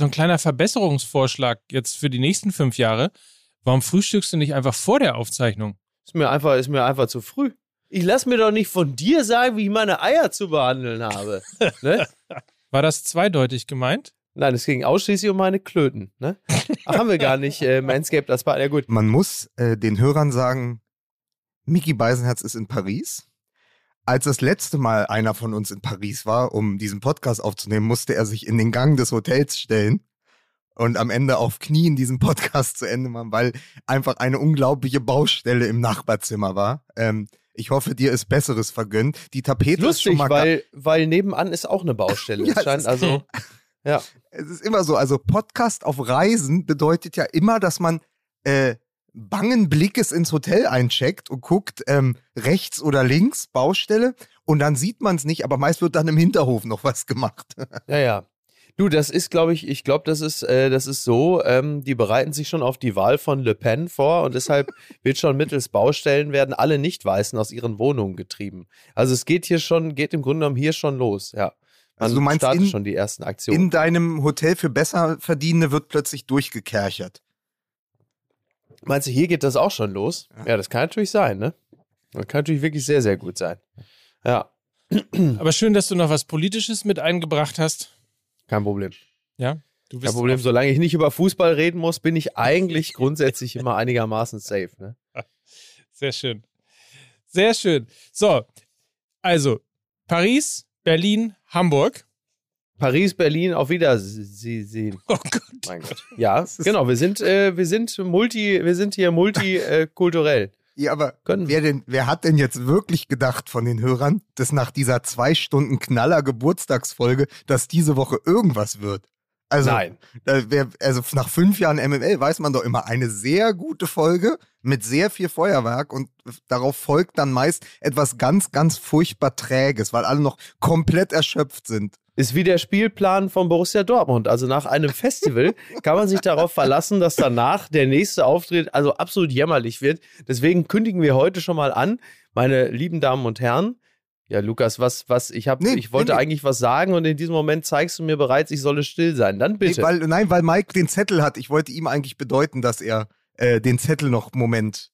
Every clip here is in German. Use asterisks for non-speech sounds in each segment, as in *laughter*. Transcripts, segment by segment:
so ein kleiner Verbesserungsvorschlag jetzt für die nächsten fünf Jahre. Warum frühstückst du nicht einfach vor der Aufzeichnung? Ist mir einfach, ist mir einfach zu früh. Ich lass mir doch nicht von dir sagen, wie ich meine Eier zu behandeln habe. *laughs* ne? War das zweideutig gemeint? Nein, es ging ausschließlich um meine Klöten. Ne? Ach, haben wir gar nicht. Äh, Manscaped, das war ja gut. Man muss äh, den Hörern sagen, Mickey Beisenherz ist in Paris. Als das letzte Mal einer von uns in Paris war, um diesen Podcast aufzunehmen, musste er sich in den Gang des Hotels stellen und am Ende auf Knien diesen Podcast zu Ende machen, weil einfach eine unglaubliche Baustelle im Nachbarzimmer war. Ähm, ich hoffe, dir ist Besseres vergönnt. Die Tapete Lustig, ist schon mal weil, weil nebenan ist auch eine Baustelle. *laughs* Ja, es scheint also. Ja. Es ist immer so, also Podcast auf Reisen bedeutet ja immer, dass man äh, bangen Blickes ins Hotel eincheckt und guckt ähm, rechts oder links Baustelle und dann sieht man es nicht, aber meist wird dann im Hinterhof noch was gemacht. *laughs* Ja, ja. Du, das ist, glaube ich, ich glaube, das ist, äh, das ist so, ähm, die bereiten sich schon auf die Wahl von Le Pen vor und deshalb *laughs* wird schon mittels Baustellen werden alle Nicht-Weißen aus ihren Wohnungen getrieben. Also es geht hier schon, geht im Grunde genommen hier schon los, ja. Man Also du meinst startet in- schon die ersten Aktionen. In deinem Hotel für Besserverdienende wird plötzlich durchgekerchert. Meinst du, hier geht das auch schon los? Ja, das kann natürlich sein, ne? Das kann natürlich wirklich sehr, sehr gut sein. Ja, *clears throat* Aber schön, dass du noch was Politisches mit eingebracht hast. kein Problem. Ja, du Kein Problem. Solange ich nicht über Fußball reden muss, bin ich eigentlich grundsätzlich immer einigermaßen safe, ne? *laughs* Sehr schön. Sehr schön. So, also Paris, Berlin, Hamburg. Paris, Berlin, auf Wiedersehen. Oh Gott. Mein Gott. Ja, genau. Wir sind, äh, wir sind multi, wir sind hier multikulturell. *laughs* Ja, aber Können wer, denn, wer hat denn jetzt wirklich gedacht von den Hörern, dass nach dieser zwei Stunden Knaller Geburtstagsfolge, dass diese Woche irgendwas wird? Also, Nein. Da wär, also nach fünf Jahren MML weiß man doch immer eine sehr gute Folge mit sehr viel Feuerwerk und darauf folgt dann meist etwas ganz, ganz furchtbar Träges, weil alle noch komplett erschöpft sind. Ist wie der Spielplan von Borussia Dortmund. Also nach einem Festival *laughs* kann man sich darauf verlassen, dass danach der nächste Auftritt also absolut jämmerlich wird. Deswegen kündigen wir heute schon mal an, meine lieben Damen und Herren. Ja, Lukas, was, was, ich habe, Nee, ich wollte nee, eigentlich was sagen und in diesem Moment zeigst du mir bereits, ich solle still sein. Dann bitte. Nee, weil, nein, weil Mike den Zettel hat. Ich wollte ihm eigentlich bedeuten, dass er äh, den Zettel noch, Moment,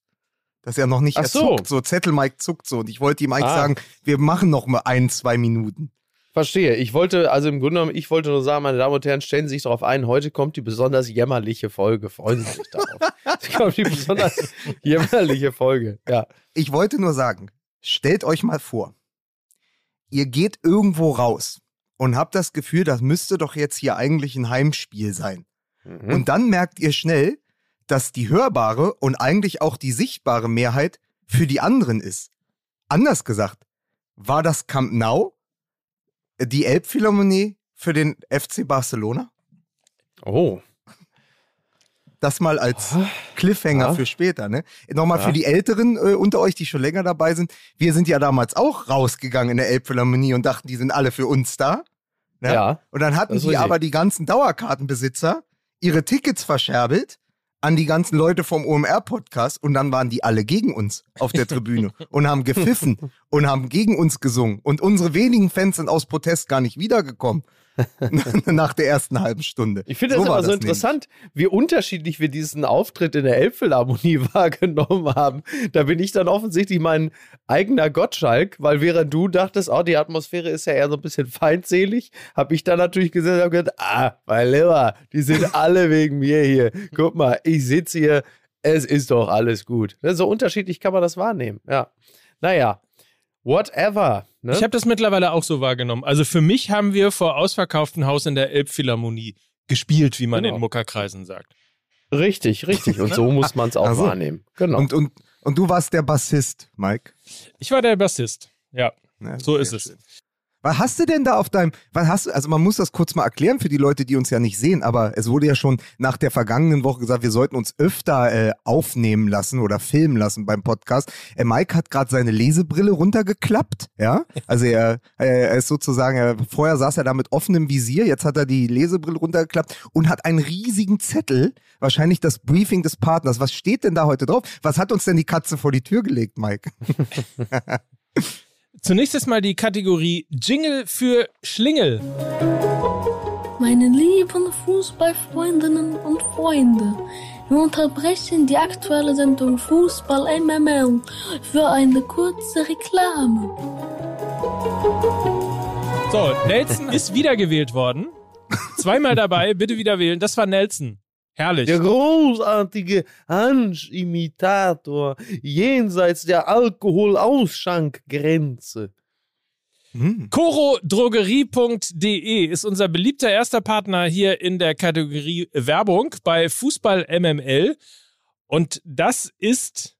dass er noch nicht Ach so. zuckt. So, Zettel Mike zuckt so. Und ich wollte ihm eigentlich Ah. sagen, wir machen noch mal ein, zwei Minuten. Verstehe. Ich wollte, also im Grunde genommen, ich wollte nur sagen, meine Damen und Herren, stellen Sie sich darauf ein, heute kommt die besonders jämmerliche Folge. Freuen Sie sich darauf. *laughs* Es kommt die besonders jämmerliche Folge. Ja. Ich wollte nur sagen, stellt euch mal vor, ihr geht irgendwo raus und habt das Gefühl, das müsste doch jetzt hier eigentlich ein Heimspiel sein. Mhm. Und dann merkt ihr schnell, dass die hörbare und eigentlich auch die sichtbare Mehrheit für die anderen ist. Anders gesagt, war das Camp Nou die Elbphilharmonie für den FC Barcelona? Oh. Das mal als Cliffhanger Ja. für später, ne? Nochmal Ja. für die Älteren äh, unter euch, die schon länger dabei sind. Wir sind ja damals auch rausgegangen in der Elbphilharmonie und dachten, die sind alle für uns da. Ne? Ja. Und dann hatten die aber die ganzen Dauerkartenbesitzer ihre Tickets verscherbelt an die ganzen Leute vom OMR-Podcast und dann waren die alle gegen uns auf der Tribüne *laughs* und haben gepfiffen und haben gegen uns gesungen. Und unsere wenigen Fans sind aus Protest gar nicht wiedergekommen *laughs* nach der ersten halben Stunde. Ich finde das war aber so nämlich. interessant, wie unterschiedlich wir diesen Auftritt in der Elbphilharmonie *laughs* wahrgenommen haben. Da bin ich dann offensichtlich mein eigener Gottschalk, weil während du dachtest, oh, die Atmosphäre ist ja eher so ein bisschen feindselig, habe ich dann natürlich gesagt, hab gedacht, ah, mein Lieber, die sind *laughs* alle wegen mir hier. Guck mal, ich sitze hier, es ist doch alles gut. So unterschiedlich kann man das wahrnehmen, ja. Naja, whatever. Ne? Ich habe das mittlerweile auch so wahrgenommen. Also für mich haben wir vor ausverkauftem Haus in der Elbphilharmonie gespielt, wie man Genau. in Muckerkreisen sagt. richtig, richtig. Und so *laughs* muss man es auch Ach so. wahrnehmen. Genau. Und, und, und du warst der Bassist, Mike. Ich war der Bassist. Ja, Ja, so ist es. Was hast du denn da auf deinem, was hast du, also man muss das kurz mal erklären für die Leute, die uns ja nicht sehen, aber es wurde ja schon nach der vergangenen Woche gesagt, wir sollten uns öfter äh, aufnehmen lassen oder filmen lassen beim Podcast. Äh, Mike hat gerade seine Lesebrille runtergeklappt, ja, also er, er ist sozusagen, er, vorher saß er da mit offenem Visier, jetzt hat er die Lesebrille runtergeklappt und hat einen riesigen Zettel, wahrscheinlich das Briefing des Partners. Was steht denn da heute drauf? Was hat uns denn die Katze vor die Tür gelegt, Mike? *laughs* Zunächst ist mal die Kategorie Jingle für Schlingel. Meine lieben Fußballfreundinnen und Freunde, wir unterbrechen die aktuelle Sendung Fußball MML für eine kurze Reklame. So, Nelson ist wiedergewählt worden. Zweimal dabei, bitte wieder wählen. Das war Nelson. Herrlich. Der großartige Hansch-Imitator jenseits der Alkoholausschankgrenze. Hm. Chorodrogerie.de ist unser beliebter erster Partner hier in der Kategorie Werbung bei Fußball MML. Und das ist,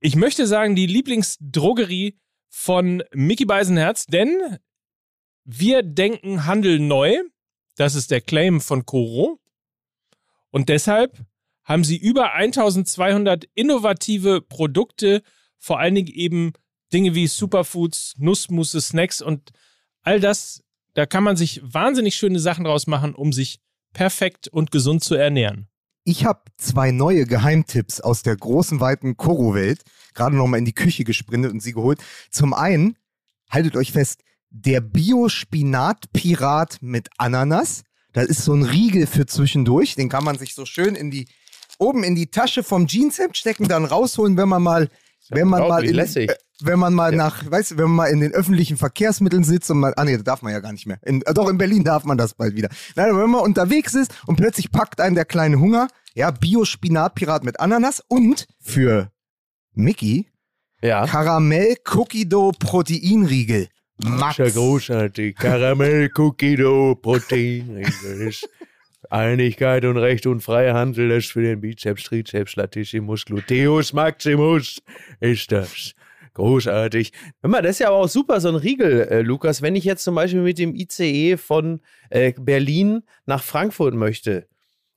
ich möchte sagen, die Lieblingsdrogerie von Mickey Beisenherz, denn wir denken Handel neu. Das ist der Claim von Coro. Und deshalb haben sie über 1200 innovative Produkte, vor allen Dingen eben Dinge wie Superfoods, Nussmusse, Snacks und all das. Da kann man sich wahnsinnig schöne Sachen draus machen, um sich perfekt und gesund zu ernähren. Ich habe zwei neue Geheimtipps aus der großen, weiten Koro-Welt gerade noch mal in die Küche gesprintet und sie geholt. Zum einen, haltet euch fest, der Bio-Spinat-Pirat mit Ananas. Das ist so ein Riegel für zwischendurch. Den kann man sich so schön in die, oben in die Tasche vom Jeanshemd stecken, dann rausholen, wenn man mal, wenn man mal, in, lässig. äh, wenn man mal nach, weißt du, wenn man mal in den öffentlichen Verkehrsmitteln sitzt und mal, ah nee, das darf man ja gar nicht mehr. In, äh, doch, in Berlin darf man das bald wieder. Nein, aber wenn man unterwegs ist und plötzlich packt einen der kleine Hunger, ja, Bio-Spinat-Pirat mit Ananas und für Mickey Ja. Karamell Cookie Dough Proteinriegel. Max. Ja, großartig. Karamell, Cookie Dough, Protein. Einigkeit und Recht und freie Handel, das ist für den Bizeps, Trizeps, Latissimus, Gluteus Maximus ist das. Großartig. Hör mal, das ist ja aber auch super, so ein Riegel, äh, Lukas. Wenn ich jetzt zum Beispiel mit dem ICE von äh, Berlin nach Frankfurt möchte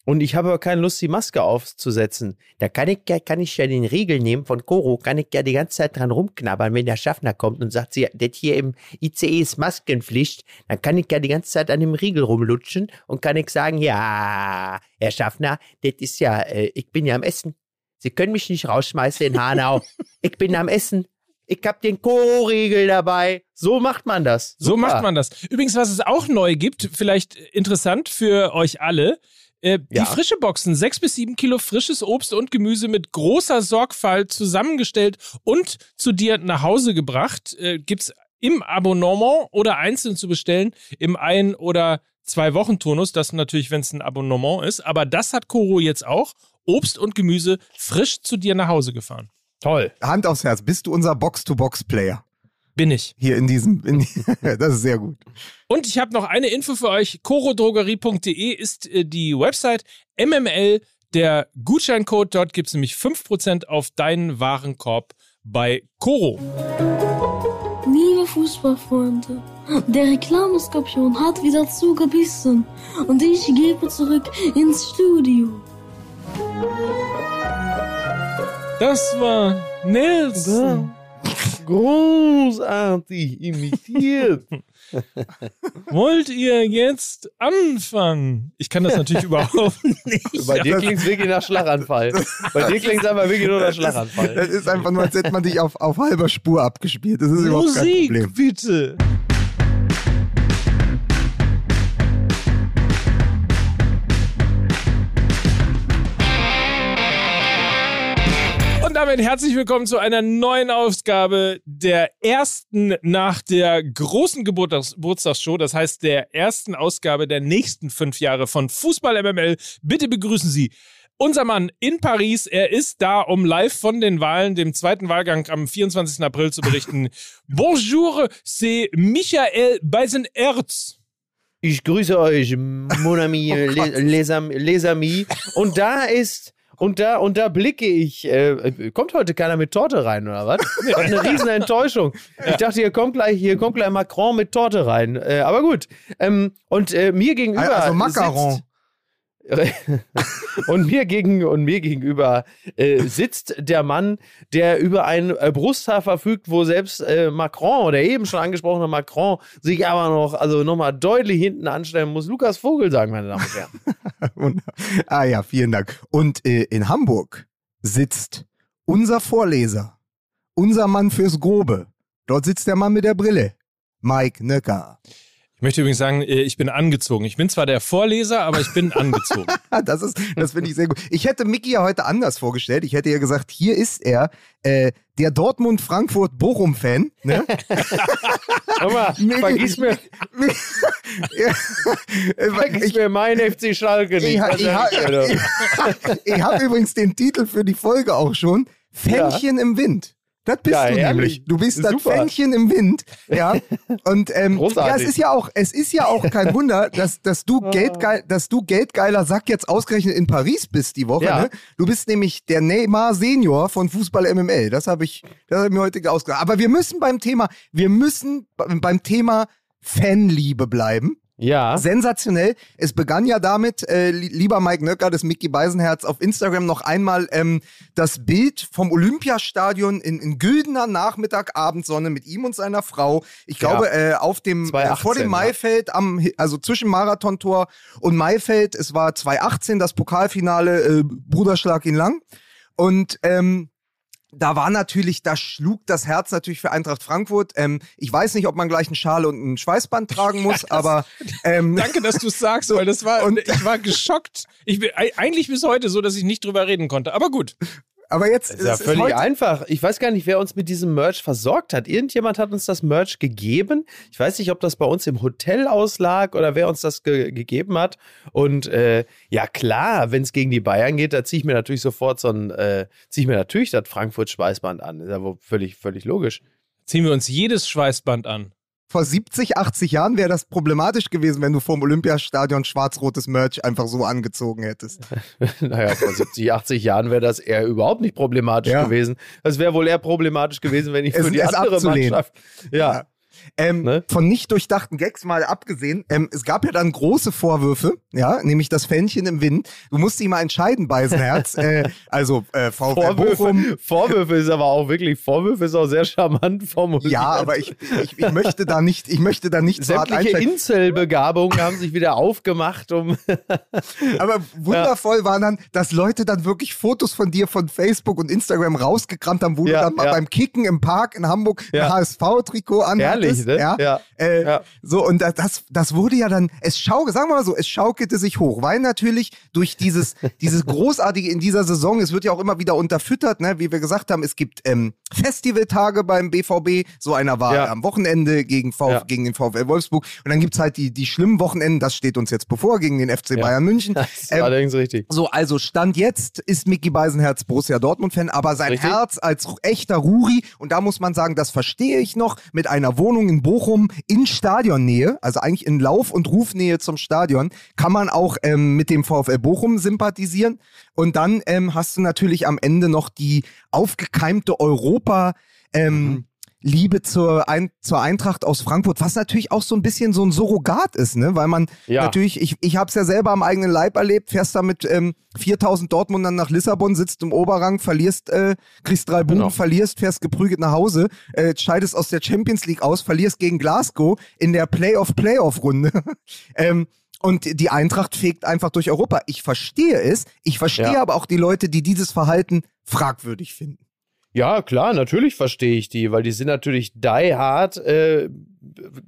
und ich habe aber keine Lust, die Maske aufzusetzen, da kann ich, ja- kann ich ja den Riegel nehmen von Koro, kann ich ja die ganze Zeit dran rumknabbern, wenn der Schaffner kommt und sagt, sie, das hier im ICE ist Maskenpflicht, dann kann ich ja die ganze Zeit an dem Riegel rumlutschen und kann ich sagen, ja, Herr Schaffner, das ist ja, äh, ich bin ja am Essen. Sie können mich nicht rausschmeißen in Hanau. *laughs* ich bin am Essen. Ich hab den Koro-Riegel dabei. So macht man das. So Super. macht man das. Übrigens, was es auch neu gibt, vielleicht interessant für euch alle, äh, die Ja. frische Boxen, sechs bis sieben Kilo frisches Obst und Gemüse mit großer Sorgfalt zusammengestellt und zu dir nach Hause gebracht, äh, gibt's im Abonnement oder einzeln zu bestellen im ein- oder zwei Wochen Turnus. Das natürlich, wenn es ein Abonnement ist. Aber das hat Koro jetzt auch. Obst und Gemüse frisch zu dir nach Hause gefahren. Toll. Hand aufs Herz, bist du unser Box-to-Box-Player? Bin ich. Hier in diesem, in, *laughs* das ist sehr gut. Und ich habe noch eine Info für euch. chorodrogerie.de ist äh, die Website. MML, der Gutscheincode. Dort gibt es nämlich 5% auf deinen Warenkorb bei Coro. Liebe Fußballfreunde, der Reklameskorpion hat wieder zugebissen und ich gebe zurück ins Studio. Das war Nelson. Großartig imitiert. *laughs* Wollt ihr jetzt anfangen? Ich kann das natürlich überhaupt *laughs* nicht. Bei dir klingt es wirklich nach Schlaganfall. Bei dir klingt es aber wirklich nur nach Das Schlaganfall. ist einfach nur, als hätte man dich auf, auf halber Spur abgespielt. Das ist überhaupt kein Musik, Problem. bitte. Damit herzlich willkommen zu einer neuen Ausgabe der ersten nach der großen Geburtstags Geburtstagsshow, das heißt der ersten Ausgabe der nächsten fünf Jahre von Fußball MML. Bitte begrüßen Sie unser Mann in Paris. Er ist da, um live von den Wahlen, dem zweiten Wahlgang am 24. April zu berichten. *laughs* Bonjour, c'est Michael Beisenerz. Ich grüße euch, mon ami, *laughs* les, les, am- les amis. Und da ist, und da, und da blicke ich, äh, kommt heute keiner mit Torte rein, oder was? Eine riesen Enttäuschung. Ich dachte, hier kommt gleich, hier kommt gleich Macron mit Torte rein. Äh, aber gut. Ähm, und äh, mir gegenüber. Also Macaron. Sitzt, *laughs* und mir gegen und mir gegenüber äh, sitzt der Mann, der über ein äh, Brusthaar verfügt, wo selbst äh, Macron oder eben schon angesprochene Macron sich aber noch also noch mal deutlich hinten anstellen muss. Lukas Vogel sagen, meine Damen und Herren. *laughs* Ah ja, vielen Dank. Und äh, in Hamburg sitzt unser Vorleser, unser Mann fürs Grobe. Dort sitzt der Mann mit der Brille, Mike Nöcker. Möchte übrigens sagen, äh, ich bin angezogen. Ich bin zwar der Vorleser, aber ich bin angezogen. *laughs* das ist, das finde ich sehr gut. Ich hätte Mickey ja heute anders vorgestellt. Ich hätte ja gesagt, hier ist er, äh, der Dortmund-Frankfurt-Bochum-Fan. Ne? *laughs* Aber vergiss mir, *laughs* vergiss ich, mir mein FC Schalke nicht. ich, ich, ich, ich habe übrigens den Titel für die Folge auch schon. Fännchen im Wind. Das bist Ja, du herrlich. nämlich. Du bist das Super. Fännchen im Wind. Ja. *laughs* Und ähm, Großartig. ja, es ist ja auch, es ist ja auch kein Wunder, dass, dass du geldgeil, dass du geldgeiler Sack jetzt ausgerechnet in Paris bist die Woche. Ja. Ne? Du bist nämlich der Neymar Senior von Fußball MML. Das habe ich, das habe ich mir heute ausgedacht. Aber wir müssen beim Thema, wir müssen beim Thema Fanliebe bleiben. Ja. Sensationell. Es begann ja damit, äh, li- lieber Mike Nöcker, das Mickey Beisenherz, auf Instagram noch einmal ähm, das Bild vom Olympiastadion in, in güldener Nachmittag, Abendsonne mit ihm und seiner Frau. Ich Ja. glaube, äh, auf dem, äh, 2018, vor dem ja. Maifeld, am, Hi- also zwischen Marathontor und Maifeld. Es war 2018 das Pokalfinale, äh, Bruderschlag ihn lang. Und ähm, da war natürlich, da schlug das Herz natürlich für Eintracht Frankfurt. Ähm, ich weiß nicht, ob man gleich einen Schal und ein Schweißband tragen *laughs* muss, aber ähm, Danke, dass du es sagst, weil das war, *laughs* Und- ich war geschockt. Ich bin ei- eigentlich bis heute so, dass ich nicht drüber reden konnte. Aber gut. Aber jetzt Das ist ja es ist völlig heute, einfach. Ich weiß gar nicht, wer uns mit diesem Merch versorgt hat. Irgendjemand hat uns das Merch gegeben. Ich weiß nicht, ob das bei uns im Hotel auslag oder wer uns das ge gegeben hat. Und äh, ja, klar, wenn es gegen die Bayern geht, da ziehe ich mir natürlich sofort so ein, äh, ziehe ich mir natürlich das Frankfurt-Schweißband an. Ist ja wohl völlig, völlig logisch. Ziehen wir uns jedes Schweißband an. Vor 70, 80 Jahren wäre das problematisch gewesen, wenn du vom Olympiastadion schwarz-rotes Merch einfach so angezogen hättest. *laughs* naja, vor 70, 80 Jahren wäre das eher überhaupt nicht problematisch Ja. gewesen. Das wäre wohl eher problematisch gewesen, wenn ich Es- für die es andere abzulehnen. Mannschaft. Ja. Ähm, Ne? Von nicht durchdachten Gags mal abgesehen, ähm, es gab ja dann große Vorwürfe, ja, nämlich das Fännchen im Wind. Du musst dich mal entscheiden, Beisenherz. *laughs* äh, also äh, VfL Bochum. Vorwürfe, Vorwürfe ist aber auch wirklich, Vorwürfe ist auch sehr charmant *laughs* formuliert. Ja, aber ich, ich, ich möchte da nicht, ich möchte da nicht Sämtliche. Inselbegabungen haben sich wieder aufgemacht, um. *laughs* Aber wundervoll war dann, dass Leute dann wirklich Fotos von dir von Facebook und Instagram rausgekramt haben, wo Ja, du dann mal ja. beim Kicken im Park in Hamburg Ja. ein HSV-Trikot anhattest. Herrlich, ne? Ja. Ja. Äh, Ja. So, und das- das, wurde ja dann, es schau, sagen wir mal so, es schaukelte sich hoch, weil natürlich durch dieses, *laughs* dieses Großartige in dieser Saison, es wird ja auch immer wieder unterfüttert, ne, wie wir gesagt haben, es gibt ähm, Festivaltage beim BVB, so einer war Ja. am Wochenende gegen, v Ja. gegen den VfL Wolfsburg und dann gibt's halt die, die schlimmen Wochenenden, das steht uns jetzt bevor, gegen den FC. Bayern München. *laughs* Das ist Ähm, allerdings richtig. so, also Stand jetzt ist Mickey Beisenherz Borussia Dortmund-Fan, aber sein Richtig. Herz als echter Ruri, und da muss man sagen, das verstehe ich noch, mit einer Wohnung in Bochum in Stadionnähe, also eigentlich in Lauf- und Rufnähe zum Stadion, kann man auch ähm, mit dem VfL Bochum sympathisieren. Und dann ähm, hast du natürlich am Ende noch die aufgekeimte Europa- ähm, Liebe zur, ein zur Eintracht aus Frankfurt, was natürlich auch so ein bisschen so ein Surrogat ist, ne? Weil man Ja. natürlich, ich, ich habe es ja selber am eigenen Leib erlebt, fährst da mit ähm, 4000 Dortmundern nach Lissabon, sitzt im Oberrang, verlierst, äh, kriegst drei Buben, Genau. verlierst, fährst geprügelt nach Hause, äh, scheidest aus der Champions League aus, verlierst gegen Glasgow in der Playoff-Playoff-Runde. *laughs* ähm, und die Eintracht fegt einfach durch Europa. Ich verstehe es, ich verstehe Ja. aber auch die Leute, die dieses Verhalten fragwürdig finden. Ja, klar, natürlich verstehe ich die, weil die sind natürlich die hard äh,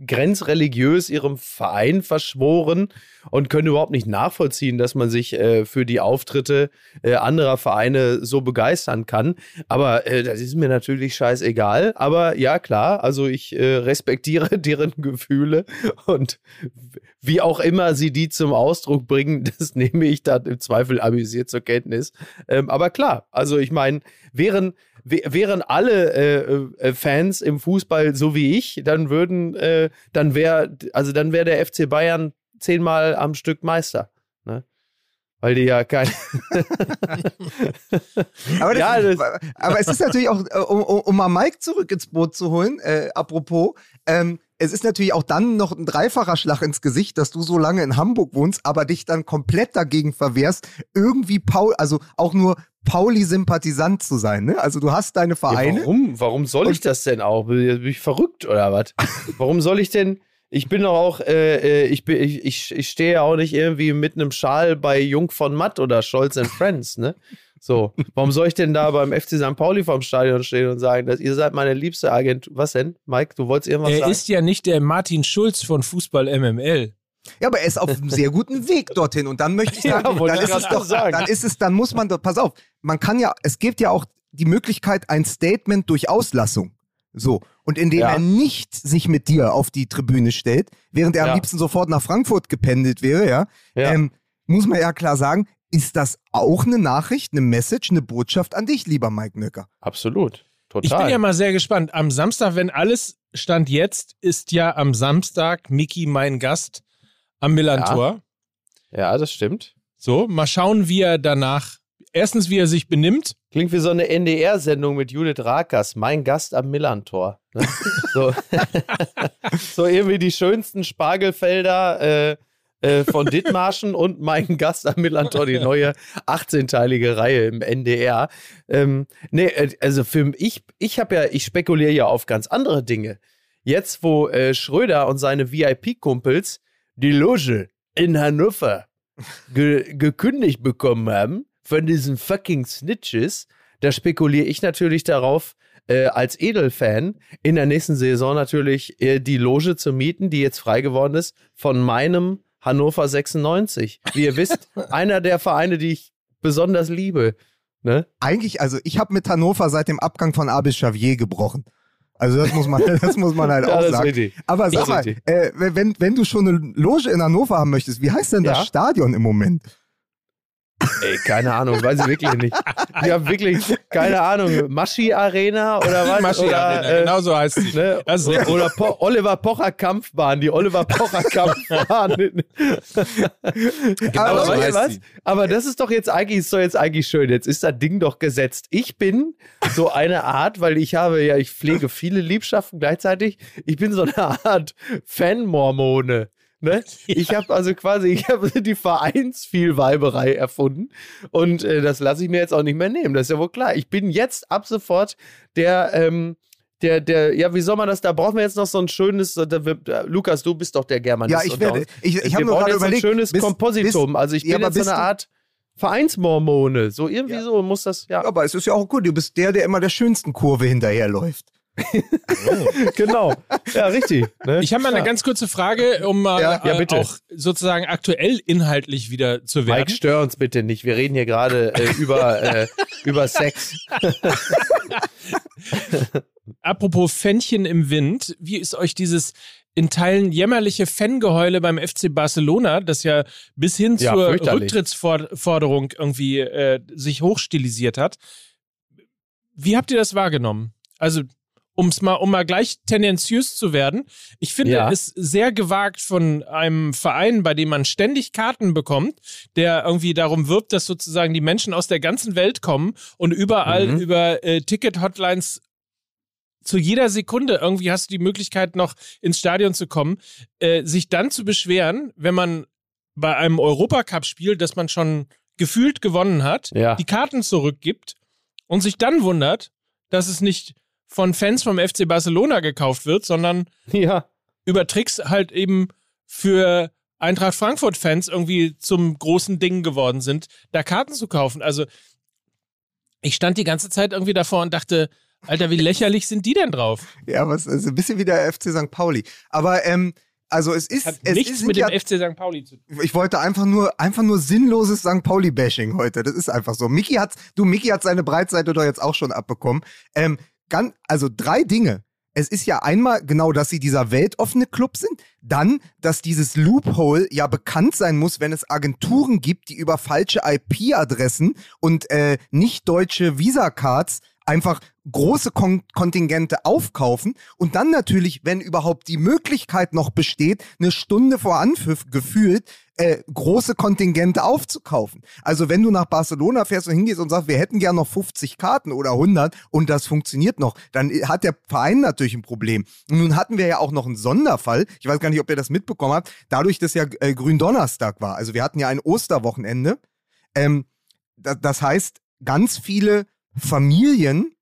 grenzreligiös ihrem Verein verschworen und können überhaupt nicht nachvollziehen, dass man sich äh, für die Auftritte äh, anderer Vereine so begeistern kann. Aber äh, das ist mir natürlich scheißegal. Aber ja, klar, also ich äh, respektiere *laughs* deren Gefühle und wie auch immer sie die zum Ausdruck bringen, *laughs* das nehme ich dann im Zweifel amüsiert zur Kenntnis. Ähm, aber klar, also ich meine, wären, wä- wären alle äh, äh, Fans im Fußball so wie ich, dann würden, äh, dann wäre, also dann wäre der FC Bayern zehnmal am Stück Meister. Ne? Weil die ja kein. *laughs* Aber, Ja, *laughs* aber es ist natürlich auch, äh, um, um, um mal Mike zurück ins Boot zu holen, äh, apropos, ähm, es ist natürlich auch dann noch ein dreifacher Schlag ins Gesicht, dass du so lange in Hamburg wohnst, aber dich dann komplett dagegen verwehrst, irgendwie Paul, also auch nur Pauli-Sympathisant zu sein. Ne? Also du hast deine Ja, Vereine. warum? Warum soll ich das denn auch? Bin ich verrückt oder was? *laughs* warum soll ich denn? Ich bin doch auch, äh, äh, ich, bin, ich, ich, ich stehe ja auch nicht irgendwie mit einem Schal bei Jung von Matt oder Scholz and Friends, ne? So, warum soll ich denn da beim FC St. Pauli vorm Stadion stehen und sagen, dass ihr seid meine liebste Agent? Was denn, Mike? Du wolltest irgendwas er sagen? ist ja nicht der Martin Schulz von Fußball MML. Ja, aber er ist auf einem sehr guten Weg dorthin. Und dann möchte ich Ja, sagen, wollte dann, ich ist es doch, sagen. dann ist es, dann muss man doch, pass auf, man kann ja, es gibt ja auch die Möglichkeit, ein Statement durch Auslassung. So. Und indem Ja. er nicht sich mit dir auf die Tribüne stellt, während er Ja. am liebsten sofort nach Frankfurt gependelt wäre, ja, Ja. ähm, muss man ja klar sagen, ist das auch eine Nachricht, eine Message, eine Botschaft an dich, lieber Mike Nöcker. Absolut. Total. Ich bin ja mal sehr gespannt. Am Samstag, wenn alles stand jetzt, ist ja am Samstag Miki mein Gast am Millantor. ja, das stimmt. So, mal schauen, wie er danach, erstens, wie er sich benimmt. Klingt wie so eine NDR-Sendung mit Judith Rakers, mein Gast am Millantor. Ne? so. *laughs* so irgendwie die schönsten Spargelfelder äh, äh, von Dithmarschen und mein Gast am Millantor, die neue 18-teilige Reihe im NDR. Ähm, nee, äh, also für ich, ich habe ja, ich spekuliere ja auf ganz andere Dinge. Jetzt, wo äh, Schröder und seine VIP-Kumpels die Loge in Hannover ge gekündigt bekommen haben von diesen fucking Snitches, da spekuliere ich natürlich darauf, äh, als Edelfan in der nächsten Saison natürlich äh, die Loge zu mieten, die jetzt frei geworden ist, von meinem Hannover 96. Wie ihr wisst, *laughs* einer der Vereine, die ich besonders liebe. Ne? Eigentlich, also ich habe mit Hannover seit dem Abgang von Abis Xavier gebrochen. Also das muss man, *laughs* das muss man halt Ja, auch sagen. Aber sag mal, äh, wenn, wenn du schon eine Loge in Hannover haben möchtest, wie heißt denn das Ja. Stadion im Moment? Ey, keine Ahnung, weiß ich wirklich nicht. Ich habe wirklich keine Ahnung. Maschi Arena oder was? Maschi oder, Arena, äh, genau so heißt sie. Ne? Oder po Oliver Pocher Kampfbahn, die Oliver Pocher Kampfbahn. *laughs* aber, so heißt was? sie. aber das ist doch jetzt eigentlich, ist doch jetzt eigentlich schön. Jetzt ist das Ding doch gesetzt. Ich bin so eine Art, weil ich habe ja, ich pflege viele Liebschaften gleichzeitig. Ich bin so eine Art Fan-Mormone. Ne? *laughs* Ich habe also quasi, ich habe *laughs* die Vereinsvielweiberei erfunden und äh, das lasse ich mir jetzt auch nicht mehr nehmen. Das ist ja wohl klar. Ich bin jetzt ab sofort der, ähm, der, der, ja, wie soll man das? Da brauchen wir jetzt noch so ein schönes, da äh, Lukas, du bist doch der Germanist. Ja, ich werde, ich, ich habe brauchen gerade überlegt. ein schönes bis- Kompositum. also ich ja, bin jetzt so eine Art Vereinsmormone. So irgendwie Ja. so muss das, ja. Ja, aber es ist ja auch gut. Du bist der, der immer der schönsten Kurve hinterherläuft. *laughs* genau. Ja, richtig. Ne? Ich habe mal eine ja. ganz kurze Frage, um mal Ja, ja, äh, bitte. auch sozusagen aktuell inhaltlich wieder zu Mike, werden. stör uns bitte nicht. Wir reden hier gerade äh, *laughs* über, äh, über Sex. *laughs* Apropos Fännchen im Wind, wie ist euch dieses in Teilen jämmerliche Fangeheule beim FC Barcelona, das ja bis hin Ja, zur. Rücktrittsforderung irgendwie äh, sich hochstilisiert hat. Wie habt ihr das wahrgenommen? Also, um's mal, um mal gleich tendenziös zu werden. Ich finde Ja. es sehr gewagt von einem Verein, bei dem man ständig Karten bekommt, der irgendwie darum wirbt, dass sozusagen die Menschen aus der ganzen Welt kommen und überall Mhm. über äh, Ticket-Hotlines zu jeder Sekunde irgendwie hast du die Möglichkeit, noch ins Stadion zu kommen, äh, sich dann zu beschweren, wenn man bei einem Europacup-Spiel, das man schon gefühlt gewonnen hat, Ja. die Karten zurückgibt und sich dann wundert, dass es nicht von Fans vom FC Barcelona gekauft wird, sondern Ja. über Tricks halt eben für Eintracht Frankfurt-Fans irgendwie zum großen Ding geworden sind, da Karten zu kaufen. Also ich stand die ganze Zeit irgendwie davor und dachte, Alter, wie lächerlich sind die denn drauf? Ja, was ist ein bisschen wie der FC St. Pauli. Aber ähm, also es ist, Hat es nichts ist mit ja, dem FC St. Pauli zu tun. ich wollte einfach nur, einfach nur sinnloses St. Pauli-Bashing heute. Das ist einfach so. Miki hat, du, Miki hat seine Breitseite doch jetzt auch schon abbekommen. Ähm, ganz, also drei Dinge. Es ist ja einmal genau, dass sie dieser weltoffene Club sind. Dann, dass dieses Loophole ja bekannt sein muss, wenn es Agenturen gibt, die über falsche IP-Adressen und äh, nicht deutsche Visa-Cards einfach große Kon Kontingente aufkaufen und dann natürlich, wenn überhaupt die Möglichkeit noch besteht, eine Stunde vor Anpfiff gefühlt äh, große Kontingente aufzukaufen. Also wenn du nach Barcelona fährst und hingehst und sagst, wir hätten gern noch 50 Karten oder 100 und das funktioniert noch, dann hat der Verein natürlich ein Problem. Und nun hatten wir ja auch noch einen Sonderfall. Ich weiß gar nicht, ob ihr das mitbekommen habt. Dadurch, dass ja äh, Gründonnerstag war. Also wir hatten ja ein Osterwochenende. Ähm, da, das heißt, ganz viele Familien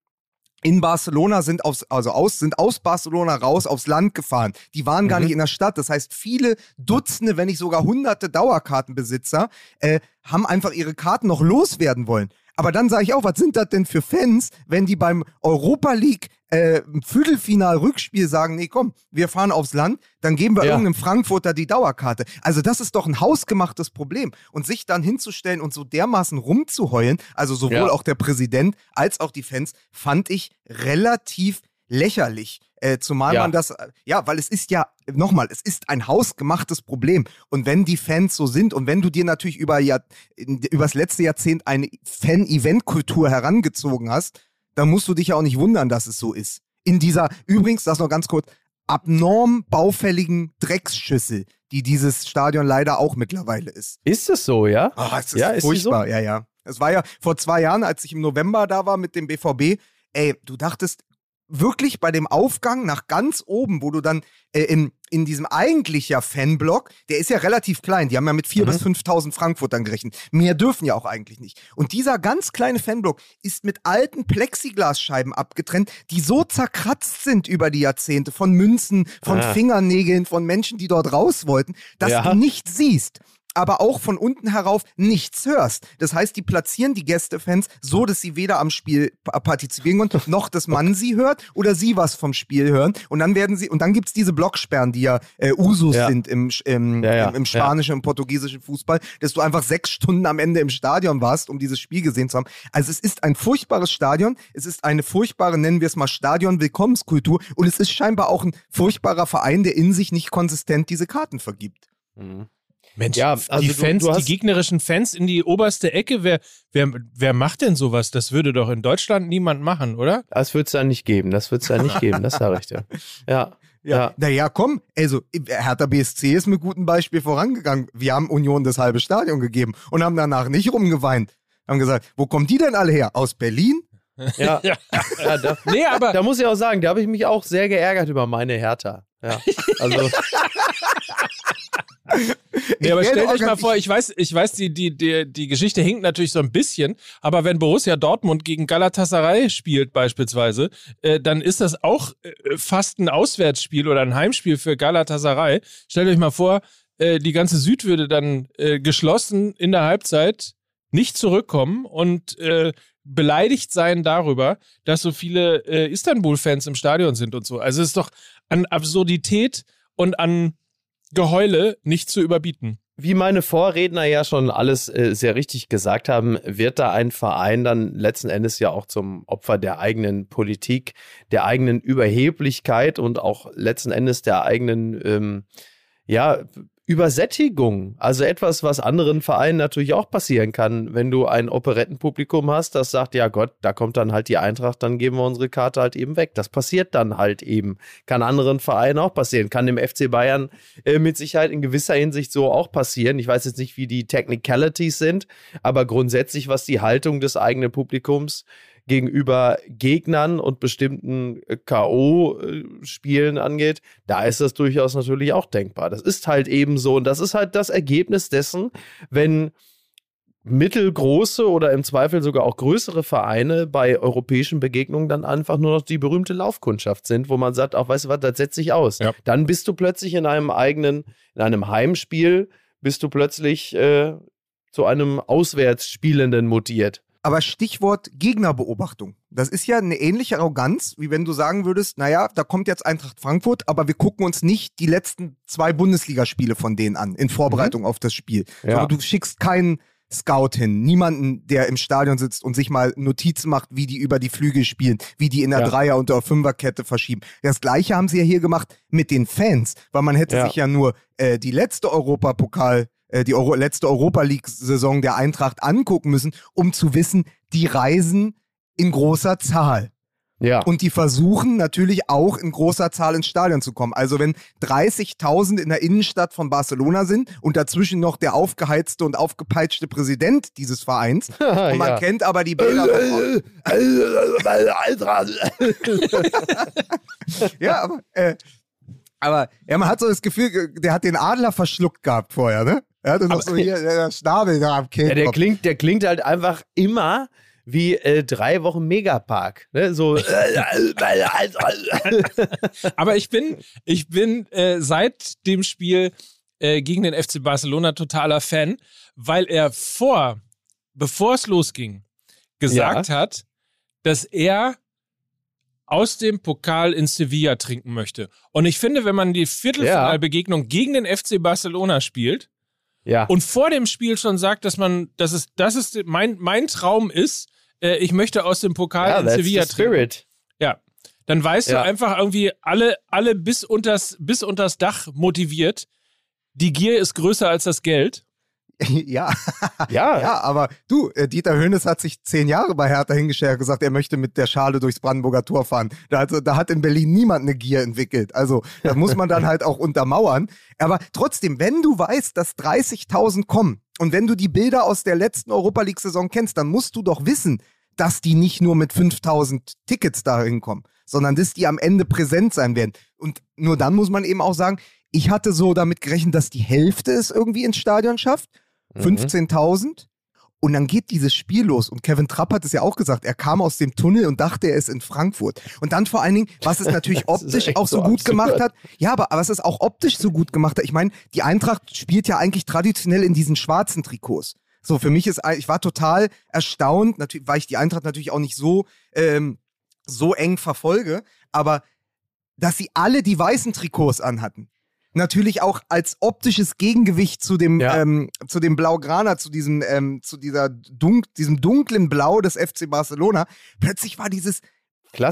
in Barcelona sind aus, also aus, sind aus Barcelona raus aufs Land gefahren. Die waren gar Mhm. nicht in der Stadt. Das heißt, viele Dutzende, wenn nicht sogar hunderte Dauerkartenbesitzer äh, haben einfach ihre Karten noch loswerden wollen. Aber dann sage ich auch, was sind das denn für Fans, wenn die beim Europa League äh, Viertelfinal-Rückspiel sagen, nee, komm, wir fahren aufs Land, dann geben wir Ja. irgendeinem Frankfurter die Dauerkarte. Also das ist doch ein hausgemachtes Problem. Und sich dann hinzustellen und so dermaßen rumzuheulen, also sowohl Ja. auch der Präsident als auch die Fans, fand ich relativ lächerlich. Äh, zumal Ja. man das, ja, weil es ist ja, nochmal, es ist ein hausgemachtes Problem. Und wenn die Fans so sind und wenn du dir natürlich über Jahr, in- übers letzte Jahrzehnt eine Fan-Event-Kultur herangezogen hast, dann musst du dich ja auch nicht wundern, dass es so ist. In dieser, übrigens, das noch ganz kurz, abnorm baufälligen Drecksschüssel, die dieses Stadion leider auch mittlerweile ist. Ist es so, ja? Ah, es ist Ja, ist die furchtbar, ja, ja. Es war ja vor zwei Jahren, als ich im November da war mit dem BVB, ey, du dachtest wirklich bei dem Aufgang nach ganz oben, wo du dann äh, in, in diesem eigentlich ja Fanblock, der ist ja relativ klein, die haben ja mit 4.000 Mhm. bis 5.000 Frankfurtern gerechnet. Mehr dürfen ja auch eigentlich nicht. Und dieser ganz kleine Fanblock ist mit alten Plexiglasscheiben abgetrennt, die so zerkratzt sind über die Jahrzehnte von Münzen, von Ah. Fingernägeln, von Menschen, die dort raus wollten, dass Ja. du nichts siehst aber auch von unten herauf nichts hörst. Das heißt, die platzieren die Gästefans so, dass sie weder am Spiel pa- partizipieren können, *laughs* noch dass man sie hört oder sie was vom Spiel hören. Und dann werden sie, und dann gibt's diese Blocksperren, die ja äh, Usus Ja. sind im, im, Ja, ja, im, im spanischen und portugiesischen Fußball, dass du einfach sechs Stunden am Ende im Stadion warst, um dieses Spiel gesehen zu haben. Also es ist ein furchtbares Stadion, es ist eine furchtbare, nennen wir es mal Stadion-Willkommenskultur und es ist scheinbar auch ein furchtbarer Verein, der in sich nicht konsistent diese Karten vergibt. Mhm. Mensch, Ja, die also du- Fans, du hast- die gegnerischen Fans in die oberste Ecke, wer, wer, wer macht denn sowas? Das würde doch in Deutschland niemand machen, oder? Das wird es ja nicht geben, das wird es ja nicht geben, das sage ich dir. Ja, *laughs* ja. Naja, komm, also Hertha BSC ist mit gutem Beispiel vorangegangen. Wir haben Union das halbe Stadion gegeben und haben danach nicht rumgeweint. Haben gesagt, wo kommen die denn alle her? Aus Berlin? ja. *laughs* Ja. ja da, Nee, aber da muss ich auch sagen, da habe ich mich auch sehr geärgert über meine Hertha. Ja, also *laughs* Nee, aber stellt euch mal vor, ich weiß, ich weiß, die, die, die, die Geschichte hinkt natürlich so ein bisschen, aber wenn Borussia Dortmund gegen Galatasaray spielt beispielsweise, äh, dann ist das auch äh, fast ein Auswärtsspiel oder ein Heimspiel für Galatasaray. Stellt euch mal vor, äh, die ganze Süd würde dann äh, geschlossen in der Halbzeit nicht zurückkommen und äh, beleidigt sein darüber, dass so viele äh, Istanbul-Fans im Stadion sind und so. Also es ist doch an Absurdität und an Geheule nicht zu überbieten. wie meine Vorredner ja schon alles äh, sehr richtig gesagt haben, wird da ein Verein dann letzten Endes ja auch zum Opfer der eigenen Politik, der eigenen Überheblichkeit und auch letzten Endes der eigenen, ähm, ja, Übersättigung. Also etwas, was anderen Vereinen natürlich auch passieren kann, wenn du ein Operettenpublikum hast, das sagt, ja Gott, da kommt dann halt die Eintracht, dann geben wir unsere Karte halt eben weg. Das passiert dann halt eben. Kann anderen Vereinen auch passieren. Kann dem FC Bayern äh, mit Sicherheit in gewisser Hinsicht so auch passieren. Ich weiß jetzt nicht, wie die Technicalities sind, aber grundsätzlich, was die Haltung des eigenen Publikums gegenüber Gegnern und bestimmten äh, K.O.-Spielen angeht, da ist das durchaus natürlich auch denkbar. Das ist halt eben so und das ist halt das Ergebnis dessen, wenn mittelgroße oder im Zweifel sogar auch größere Vereine bei europäischen Begegnungen dann einfach nur noch die berühmte Laufkundschaft sind, wo man sagt, auch weißt du was, das setzt sich aus. Ja. Dann bist du plötzlich in einem eigenen, in einem Heimspiel, bist du plötzlich äh, zu einem Auswärtsspielenden mutiert. Aber Stichwort Gegnerbeobachtung. Das ist ja eine ähnliche Arroganz, wie wenn du sagen würdest, naja, da kommt jetzt Eintracht Frankfurt, aber wir gucken uns nicht die letzten zwei Bundesligaspiele von denen an, in Vorbereitung auf das Spiel. Ja. Sondern du schickst keinen Scout hin, niemanden, der im Stadion sitzt und sich mal Notizen macht, wie die über die Flügel spielen, wie die in der Ja. Dreier- und der Fünferkette verschieben. Das gleiche haben sie ja hier gemacht mit den Fans, weil man hätte Ja. sich ja nur äh, die letzte Europapokal äh, die Euro letzte Europa League-Saison der Eintracht angucken müssen, um zu wissen, die reisen in großer Zahl. Ja. Und die versuchen natürlich auch in großer Zahl ins Stadion zu kommen. Also wenn 30.000 in der Innenstadt von Barcelona sind und dazwischen noch der aufgeheizte und aufgepeitschte Präsident dieses Vereins *laughs* und man ja. kennt aber die Bilder *laughs* ja, aber, äh, aber ja, man hat so das Gefühl, ge- der hat den Adler verschluckt gehabt vorher, ne? Er hatte noch so hier *laughs* der Schnabel da am Ja, der Kehlkopf. klingt, der klingt halt einfach immer wie äh, drei Wochen Megapark. Ne? So. *laughs* Aber ich bin, ich bin äh, seit dem Spiel äh, gegen den FC Barcelona totaler Fan, weil er vor, bevor es losging, gesagt hat, dass er aus dem Pokal in Sevilla trinken möchte. Und ich finde, wenn man die Viertelfinalbegegnung gegen den FC Barcelona spielt Ja. und vor dem Spiel schon sagt, dass man, dass es, das ist mein, mein Traum ist, äh, ich möchte aus dem Pokal ja, in Sevilla spirit. Ja. Dann weißt Ja. du einfach irgendwie alle, alle bis unters, bis unters Dach motiviert. Die Gier ist größer als das Geld. *laughs* ja. Ja. Ja, aber du, äh, Dieter Höhnes hat sich zehn Jahre bei Hertha hingestellt und gesagt, er möchte mit der Schale durchs Brandenburger Tor fahren. Da, also, da hat in Berlin niemand eine Gier entwickelt. Also das *laughs* muss man dann halt auch untermauern. Aber trotzdem, wenn du weißt, dass 30.000 kommen und wenn du die Bilder aus der letzten Europa League-Saison kennst, dann musst du doch wissen, dass die nicht nur mit 5.000 Tickets da hinkommen, sondern dass die am Ende präsent sein werden. Und nur dann muss man eben auch sagen, ich hatte so damit gerechnet, dass die Hälfte es irgendwie ins Stadion schafft. Mhm. 15.000. Und dann geht dieses Spiel los. Und Kevin Trapp hat es ja auch gesagt. Er kam aus dem Tunnel und dachte, er ist in Frankfurt. Und dann vor allen Dingen, was es *laughs* natürlich optisch auch so so gut absurd. gemacht hat. Ja, aber was es auch optisch so gut gemacht hat. Ich meine, die Eintracht spielt ja eigentlich traditionell in diesen schwarzen Trikots. So, für mich ist, ich war total erstaunt, natürlich, weil ich die Eintracht natürlich auch nicht so, ähm, so eng verfolge, aber dass sie alle die weißen Trikots anhatten. Natürlich auch als optisches Gegengewicht zu dem, Ja. ähm, zu dem Blaugrana, zu diesem, ähm, zu dieser dunk diesem dunklen Blau des FC Barcelona. Plötzlich war dieses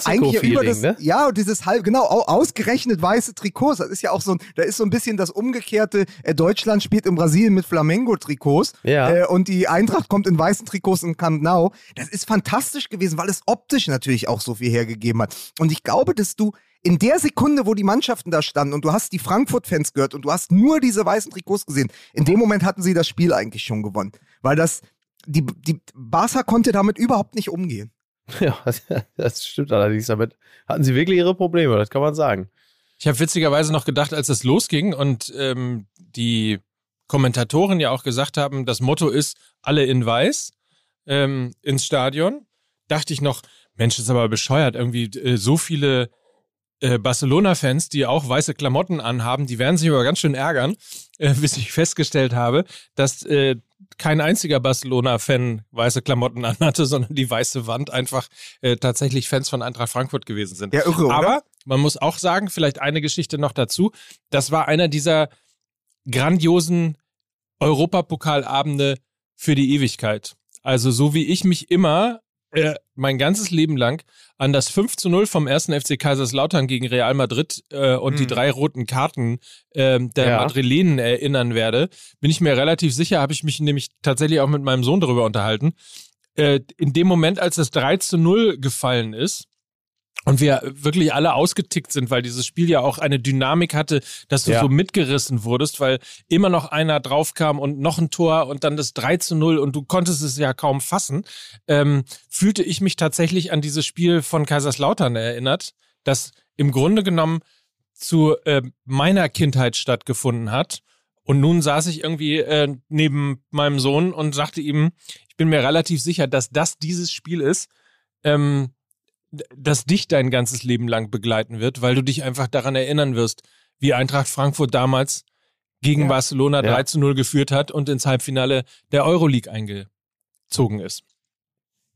eigentlich ja über Klassiko-Feeling, das, ne? ja, und dieses halb, genau, au, ausgerechnet weiße Trikots. Das ist ja auch so ein, da ist so ein bisschen das umgekehrte, äh, Deutschland spielt in Brasilien mit Flamengo-Trikots Ja. äh, und die Eintracht kommt in weißen Trikots in Camp Nou. Das ist fantastisch gewesen, weil es optisch natürlich auch so viel hergegeben hat. Und ich glaube, dass du in der Sekunde, wo die Mannschaften da standen und du hast die Frankfurt-Fans gehört und du hast nur diese weißen Trikots gesehen, in dem Moment hatten sie das Spiel eigentlich schon gewonnen. Weil das, die, die Barca konnte damit überhaupt nicht umgehen. *laughs* Ja, das stimmt allerdings. Damit hatten sie wirklich ihre Probleme, das kann man sagen. Ich habe witzigerweise noch gedacht, als es losging und ähm, die Kommentatoren ja auch gesagt haben, das Motto ist alle in weiß ähm, ins Stadion, dachte ich noch, Mensch, ist aber bescheuert, irgendwie äh, so viele äh, Barcelona-Fans, die auch weiße Klamotten anhaben, die werden sich aber ganz schön ärgern, äh, *laughs* bis ich festgestellt habe, dass äh, kein einziger Barcelona-Fan weiße Klamotten *laughs* anhatte, sondern die weiße Wand einfach äh, tatsächlich Fans von Eintracht Frankfurt gewesen sind. Ja, irre, oder? Aber man muss auch sagen, vielleicht eine Geschichte noch dazu. Das war einer dieser grandiosen Europapokalabende für die Ewigkeit. Also so wie ich mich immer äh, mein ganzes Leben lang an das 5 zu 0 vom ersten FC Kaiserslautern gegen Real Madrid äh, und die Mhm. drei roten Karten ähm, der Ja. Madrilenen erinnern werde, bin ich mir relativ sicher, habe ich mich nämlich tatsächlich auch mit meinem Sohn darüber unterhalten. Äh, in dem Moment, als das 3 zu 0 gefallen ist, und wir wirklich alle ausgetickt sind, weil dieses Spiel ja auch eine Dynamik hatte, dass du Ja. so mitgerissen wurdest, weil immer noch einer draufkam und noch ein Tor und dann das 3 zu 0 und du konntest es ja kaum fassen, ähm, fühlte ich mich tatsächlich an dieses Spiel von Kaiserslautern erinnert, das im Grunde genommen zu äh, meiner Kindheit stattgefunden hat. Und nun saß ich irgendwie äh, neben meinem Sohn und sagte ihm, ich bin mir relativ sicher, dass das dieses Spiel ist, ähm, das dich dein ganzes Leben lang begleiten wird, weil du dich einfach daran erinnern wirst, wie Eintracht Frankfurt damals gegen Ja. Barcelona Ja. 3 zu 0 geführt hat und ins Halbfinale der Euroleague eingezogen ist.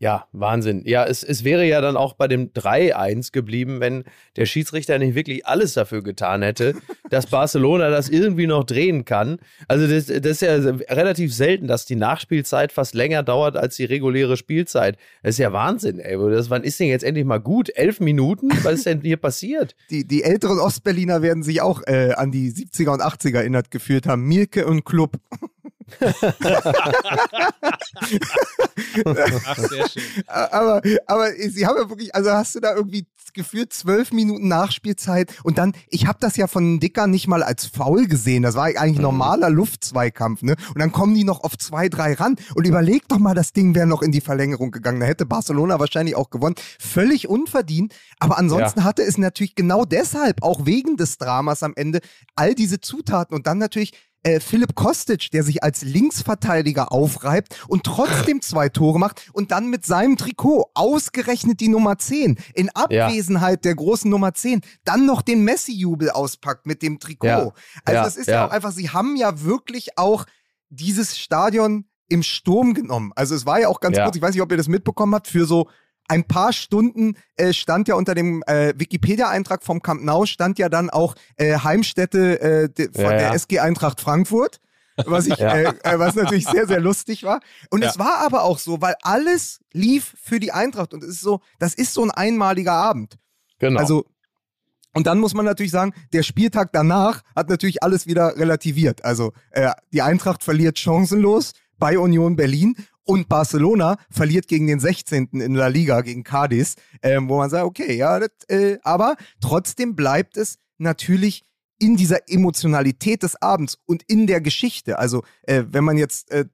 Ja, Wahnsinn. Ja, es, es wäre ja dann auch bei dem 3-1 geblieben, wenn der Schiedsrichter nicht wirklich alles dafür getan hätte, *laughs* dass Barcelona das irgendwie noch drehen kann. Also das, das ist ja relativ selten, dass die Nachspielzeit fast länger dauert als die reguläre Spielzeit. Das ist ja Wahnsinn, ey. Das, wann ist denn jetzt endlich mal gut? Elf Minuten? Was ist denn hier passiert? *laughs* Die, die älteren Ostberliner werden sich auch äh, an die 70er und 80er erinnert gefühlt haben. Mirke und Club. *laughs* Ach, sehr schön. aber, aber sie haben ja wirklich, also hast du da irgendwie gefühlt zwölf Minuten Nachspielzeit und dann, ich habe das ja von Dicker nicht mal als faul gesehen. Das war eigentlich normaler Luftzweikampf, ne? Und dann kommen die noch auf zwei, drei ran und überleg doch mal, das Ding wäre noch in die Verlängerung gegangen. Da hätte Barcelona wahrscheinlich auch gewonnen. Völlig unverdient. Aber ansonsten hatte es natürlich genau deshalb, auch wegen des Dramas am Ende, all diese Zutaten und dann natürlich äh, Philipp Kostic, der sich als Linksverteidiger aufreibt und trotzdem zwei Tore macht und dann mit seinem Trikot ausgerechnet die Nummer 10 in Abwesenheit der großen Nummer 10 dann noch den Messi-Jubel auspackt mit dem Trikot. Ja. Also Ja, es ist ja. ja. auch einfach, sie haben ja wirklich auch dieses Stadion im Sturm genommen. Also es war ja auch ganz Ja. kurz, ich weiß nicht, ob ihr das mitbekommen habt, für so ein paar Stunden äh, stand ja unter dem äh, Wikipedia-Eintrag vom Camp Nou stand ja dann auch äh, Heimstätte äh, de, von Ja, der ja. SG Eintracht Frankfurt. Was, ich, *laughs* äh, äh, was natürlich sehr, sehr lustig war. Und Ja. es war aber auch so, weil alles lief für die Eintracht. Und es ist so, das ist so ein einmaliger Abend. Genau. Also, und dann muss man natürlich sagen, der Spieltag danach hat natürlich alles wieder relativiert. Also, äh, die Eintracht verliert chancenlos bei Union Berlin und Barcelona verliert gegen den 16. in La Liga, gegen Cadiz, ähm, wo man sagt, okay, ja, das, äh, aber trotzdem bleibt es natürlich in dieser Emotionalität des Abends und in der Geschichte. Also, äh, wenn man jetzt äh,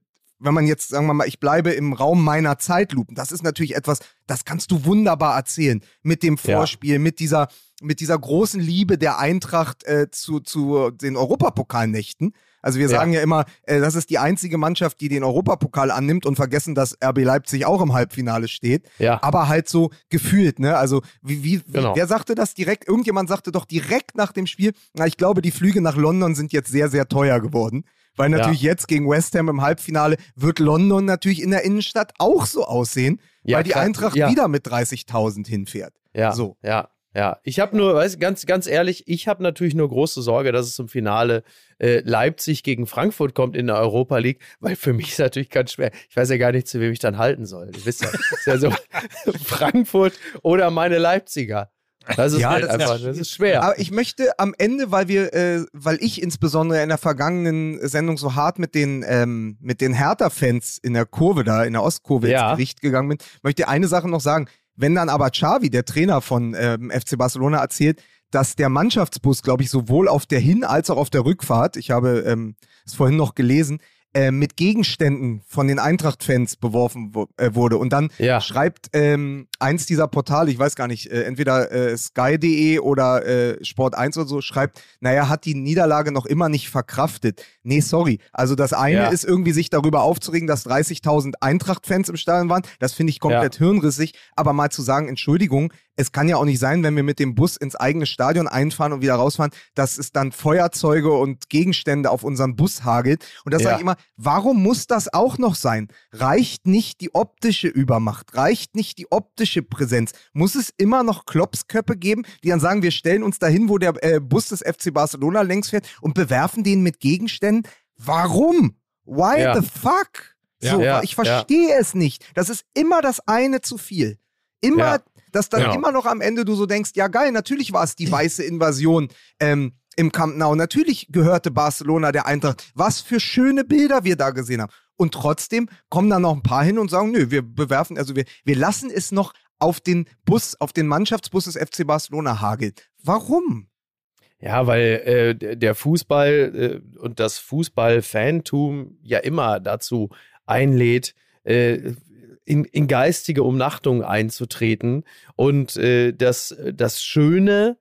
wenn man jetzt, sagen wir mal, ich bleibe im Raum meiner Zeitlupen, das ist natürlich etwas, das kannst du wunderbar erzählen. Mit dem Ja. Vorspiel, mit dieser, mit dieser großen Liebe der Eintracht äh, zu, zu den Europapokalnächten. Also wir Ja. sagen ja immer, äh, das ist die einzige Mannschaft, die den Europapokal annimmt und vergessen, dass RB Leipzig auch im Halbfinale steht. ja. Aber halt so gefühlt, ne? Also wie, wie, wie Genau. wer sagte das direkt? Irgendjemand sagte doch direkt nach dem Spiel, na, ich glaube, die Flüge nach London sind jetzt sehr, sehr teuer geworden. Weil natürlich jetzt gegen West Ham im Halbfinale wird London natürlich in der Innenstadt auch so aussehen, Ja, weil die klar. Eintracht Ja. wieder mit 30.000 hinfährt. Ja, So. ja, ja. Ich habe nur, weiß, ganz, ganz ehrlich, ich habe natürlich nur große Sorge, dass es zum Finale äh, Leipzig gegen Frankfurt kommt in der Europa League, weil für mich ist natürlich ganz schwer. Ich weiß ja gar nicht, zu wem ich dann halten soll. Ihr wisst ja, ist ja so *laughs* Frankfurt oder meine Leipziger. Das ist Ja, halt das ist einfach, ja das ist schwer. Aber ich möchte am Ende, weil wir, äh, weil ich insbesondere in der vergangenen Sendung so hart mit den, ähm, mit den Hertha-Fans in der Kurve da, in der Ostkurve Ja. ins Gericht gegangen bin, möchte eine Sache noch sagen. Wenn dann aber Xavi, der Trainer von ähm, FC Barcelona, erzählt, dass der Mannschaftsbus, glaube ich, sowohl auf der Hin- als auch auf der Rückfahrt, ich habe ähm, es vorhin noch gelesen, äh, mit Gegenständen von den Eintracht-Fans beworfen wo, äh, wurde. Und dann Ja. schreibt ähm, eins dieser Portale, ich weiß gar nicht, äh, entweder äh, sky.de oder äh, Sport1 oder so, schreibt, naja, hat die Niederlage noch immer nicht verkraftet. Nee, sorry. Also das eine Ja. ist irgendwie sich darüber aufzuregen, dass 30.000 Eintracht-Fans im Stadion waren. Das finde ich komplett hirnrissig. Aber mal zu sagen, Entschuldigung, es kann ja auch nicht sein, wenn wir mit dem Bus ins eigene Stadion einfahren und wieder rausfahren, dass es dann Feuerzeuge und Gegenstände auf unseren Bus hagelt. Und das Ja. sage ich immer, warum muss das auch noch sein? Reicht nicht die optische Übermacht? Reicht nicht die optische Präsenz? Muss es immer noch Klopsköppe geben, die dann sagen, wir stellen uns dahin, wo der äh, Bus des FC Barcelona längs fährt und bewerfen den mit Gegenständen? Warum? Why Ja. the fuck? So, Ja, ich verstehe es nicht. Das ist immer das eine zu viel. Immer. Dass dann Genau. immer noch am Ende du so denkst, ja geil, natürlich war es die weiße Invasion ähm, im Camp Nou. Natürlich gehörte Barcelona der Eintracht. Was für schöne Bilder wir da gesehen haben. Und trotzdem kommen da noch ein paar hin und sagen, nö, wir bewerfen, also wir, wir lassen es noch auf den Bus, auf den Mannschaftsbus des FC Barcelona hageln. Warum? Ja, weil äh, der der Fußball äh, und das Fußball-Fantum ja immer dazu einlädt, äh, in, in geistige Umnachtung einzutreten. Und äh, das, das Schöne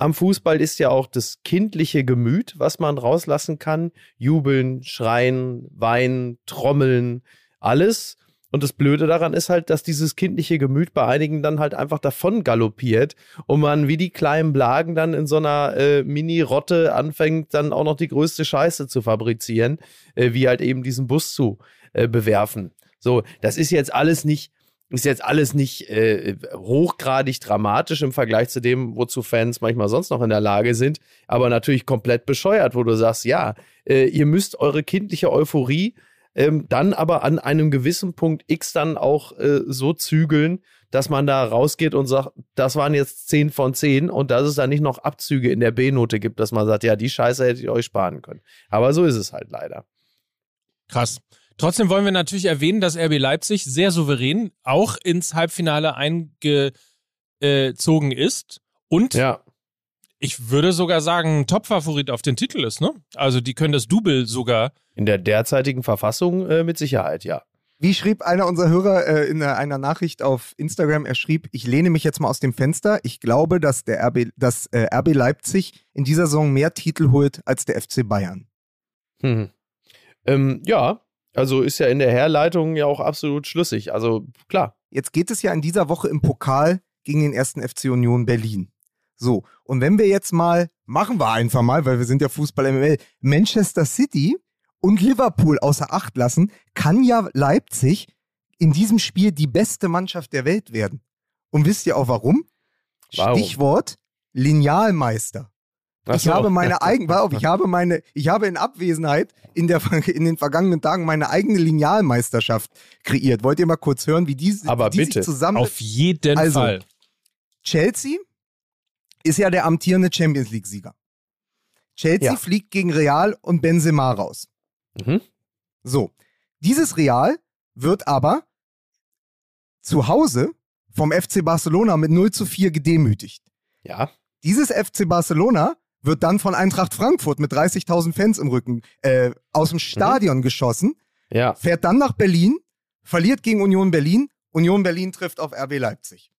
am Fußball ist ja auch das kindliche Gemüt, was man rauslassen kann. Jubeln, schreien, weinen, trommeln, alles. Und das Blöde daran ist halt, dass dieses kindliche Gemüt bei einigen dann halt einfach davon galoppiert und man wie die kleinen Blagen dann in so einer äh, Mini-Rotte anfängt, dann auch noch die größte Scheiße zu fabrizieren, äh, wie halt eben diesen Bus zu äh, bewerfen. So, das ist jetzt alles nicht, ist jetzt alles nicht äh, hochgradig dramatisch im Vergleich zu dem, wozu Fans manchmal sonst noch in der Lage sind, aber natürlich komplett bescheuert, wo du sagst, ja, äh, ihr müsst eure kindliche Euphorie ähm, dann aber an einem gewissen Punkt X dann auch äh, so zügeln, dass man da rausgeht und sagt, das waren jetzt 10 von 10 und dass es da nicht noch Abzüge in der B-Note gibt, dass man sagt, ja, die Scheiße hättet ihr euch sparen können. Aber so ist es halt leider. Krass. Trotzdem wollen wir natürlich erwähnen, dass RB Leipzig sehr souverän auch ins Halbfinale eingezogen ist und Ja. ich würde sogar sagen, ein Top-Favorit auf den Titel ist, ne? Also die können das Double sogar. In der derzeitigen Verfassung äh, mit Sicherheit, ja. Wie schrieb einer unserer Hörer äh, in einer, einer Nachricht auf Instagram? Er schrieb: Ich lehne mich jetzt mal aus dem Fenster. Ich glaube, dass der RB, dass, äh, RB Leipzig in dieser Saison mehr Titel holt als der FC Bayern. Hm. Ähm, ja, also ist ja in der Herleitung ja auch absolut schlüssig. Also klar. Jetzt geht es ja in dieser Woche im Pokal gegen den ersten FC Union Berlin. So, und wenn wir jetzt mal, machen wir einfach mal, weil wir sind ja Fußball MML, Manchester City und Liverpool außer Acht lassen, kann ja Leipzig in diesem Spiel die beste Mannschaft der Welt werden. Und wisst ihr auch warum? Warum? Stichwort Linealmeister. Ach Ich so. habe meine eigene, ich habe meine, ich habe in Abwesenheit in, der, *laughs* in den vergangenen Tagen meine eigene Linealmeisterschaft kreiert. Wollt ihr mal kurz hören, wie die, Aber wie die bitte. sich zusammen Auf jeden Also, Fall. Chelsea ist ja der amtierende Champions League-Sieger. Chelsea Ja. fliegt gegen Real und Benzema raus. Mhm. So, dieses Real wird aber zu Hause vom FC Barcelona mit 0 zu 4 gedemütigt. Ja. Dieses FC Barcelona wird dann von Eintracht Frankfurt mit 30.000 Fans im Rücken äh, aus dem Stadion geschossen, Ja. fährt dann nach Berlin, verliert gegen Union Berlin, Union Berlin trifft auf RB Leipzig.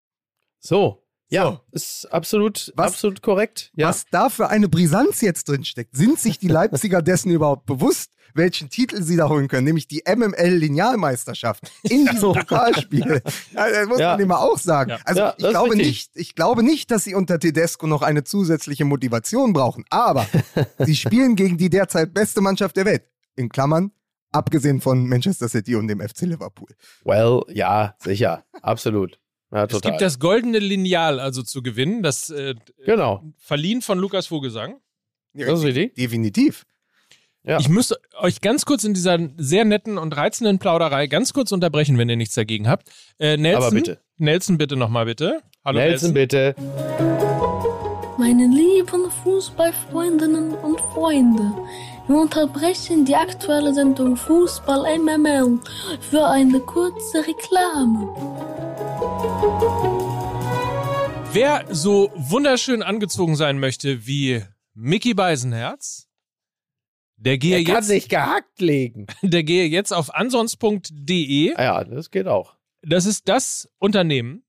So. Ja, So. ist absolut, Was- absolut korrekt. Ja. Was da für eine Brisanz jetzt drin steckt, sind sich die *laughs* Leipziger dessen überhaupt bewusst, welchen Titel sie da holen können, nämlich die MML-Linealmeisterschaft in diesem Pokalspiel. *laughs* Das muss Ja. man immer auch sagen. Ja. Also ich, glaube nicht, ich glaube nicht, dass sie unter Tedesco noch eine zusätzliche Motivation brauchen, aber *laughs* sie spielen gegen die derzeit beste Mannschaft der Welt. In Klammern, abgesehen von Manchester City und dem FC Liverpool. Well, ja, sicher. Absolut. Ja, Es gibt das goldene Lineal also zu gewinnen, das äh, genau. verliehen von Lukas Vogelsang. Das ist richtig. Definitiv. Ja. Ich muss euch ganz kurz in dieser sehr netten und reizenden Plauderei ganz kurz unterbrechen, wenn ihr nichts dagegen habt. Äh, Nelson, Aber bitte. Nelson, bitte nochmal bitte. Hallo Nelson, bitte. Meine lieben Fußballfreundinnen und Freunde, wir unterbrechen die aktuelle Sendung Fußball MML für eine kurze Reklame. Wer so wunderschön angezogen sein möchte wie Mickey Beisenherz, der gehe, Er kann jetzt, sich gehackt legen. *laughs* der gehe jetzt auf ansonst.de. Ah ja, das geht auch. Das ist das Unternehmen,